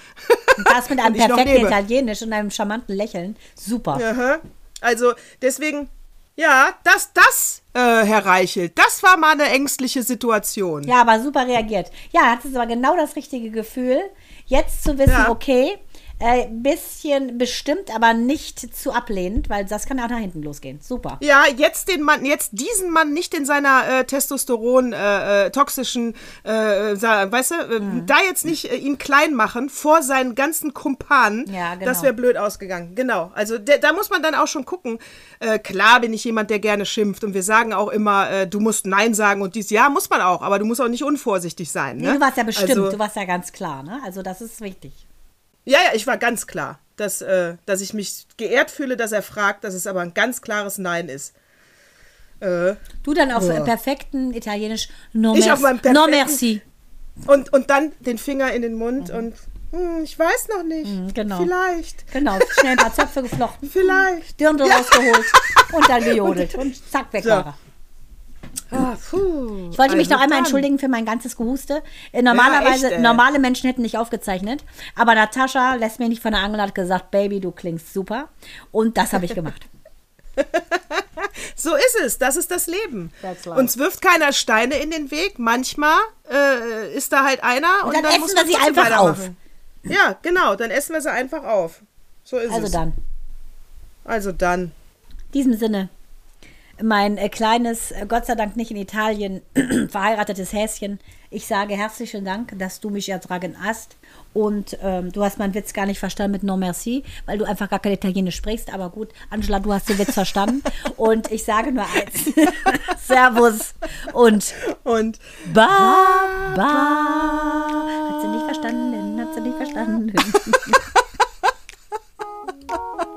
Und das mit einem [laughs] perfekten Italienisch und einem charmanten Lächeln. Super. Aha. Also deswegen, ja, das, das, äh, Herr Reichelt, das war mal eine ängstliche Situation. Ja, aber super reagiert. Ja, hat es aber genau das richtige Gefühl, jetzt zu wissen, ja. okay, Äh, bisschen bestimmt, aber nicht zu ablehnend, weil das kann auch nach hinten losgehen. Super. Ja, jetzt den Mann, jetzt diesen Mann nicht in seiner äh, Testosteron äh, äh, toxischen, äh, weißt du, Mhm. da jetzt nicht ihn klein machen vor seinen ganzen Kumpanen. Ja, genau. Das wäre blöd ausgegangen. Genau. Also der, da muss man dann auch schon gucken. Klar bin ich jemand, der gerne schimpft und wir sagen auch immer, du musst Nein sagen und dies. Ja, muss man auch, aber du musst auch nicht unvorsichtig sein. Nee, Ne? du warst ja bestimmt, Also, du warst ja ganz klar, ne? Also das ist wichtig. Ja, ja, ich war ganz klar, dass, äh, dass ich mich geehrt fühle, dass er fragt, dass es aber ein ganz klares Nein ist. Äh, Du dann auf Ja. perfekten Italienisch No, Ich auf meinem no perfekten- merci. Und, und dann den Finger in den Mund und hm, ich weiß noch nicht. genau. Vielleicht. Genau, schnell ein paar Zöpfe geflochten, [laughs] Vielleicht. Dirndl rausgeholt und dann [laughs] gejodelt. Und zack, weg So. war er. Puh. Ich wollte mich Also noch einmal dann. entschuldigen für mein ganzes Gehuste. Äh, Normalerweise, echt, ey. normale Menschen hätten nicht aufgezeichnet. Aber Natascha lässt mir nicht von der Angel und hat gesagt, Baby, du klingst super. Und das habe ich gemacht. [laughs] So ist es. Das ist das Leben. Uns wirft keiner Steine in den Weg. Manchmal äh, ist da halt einer und, dann essen muss wir sie einfach auf. Ja, genau. Dann essen wir sie einfach auf. So ist Also es. dann, Also dann. in diesem Sinne, mein äh, kleines, äh, Gott sei Dank nicht in Italien [clears throat] verheiratetes Häschen. Ich sage herzlichen Dank, dass du mich ertragen hast. Und ähm, du hast meinen Witz gar nicht verstanden mit No Merci, weil du einfach gar kein Italienisch sprichst. Aber gut, Angela, du hast den Witz verstanden. [laughs] Und ich sage nur eins. [laughs] Servus und Und Ba, ba. Hat sie nicht verstanden, hat sie nicht verstanden. [laughs]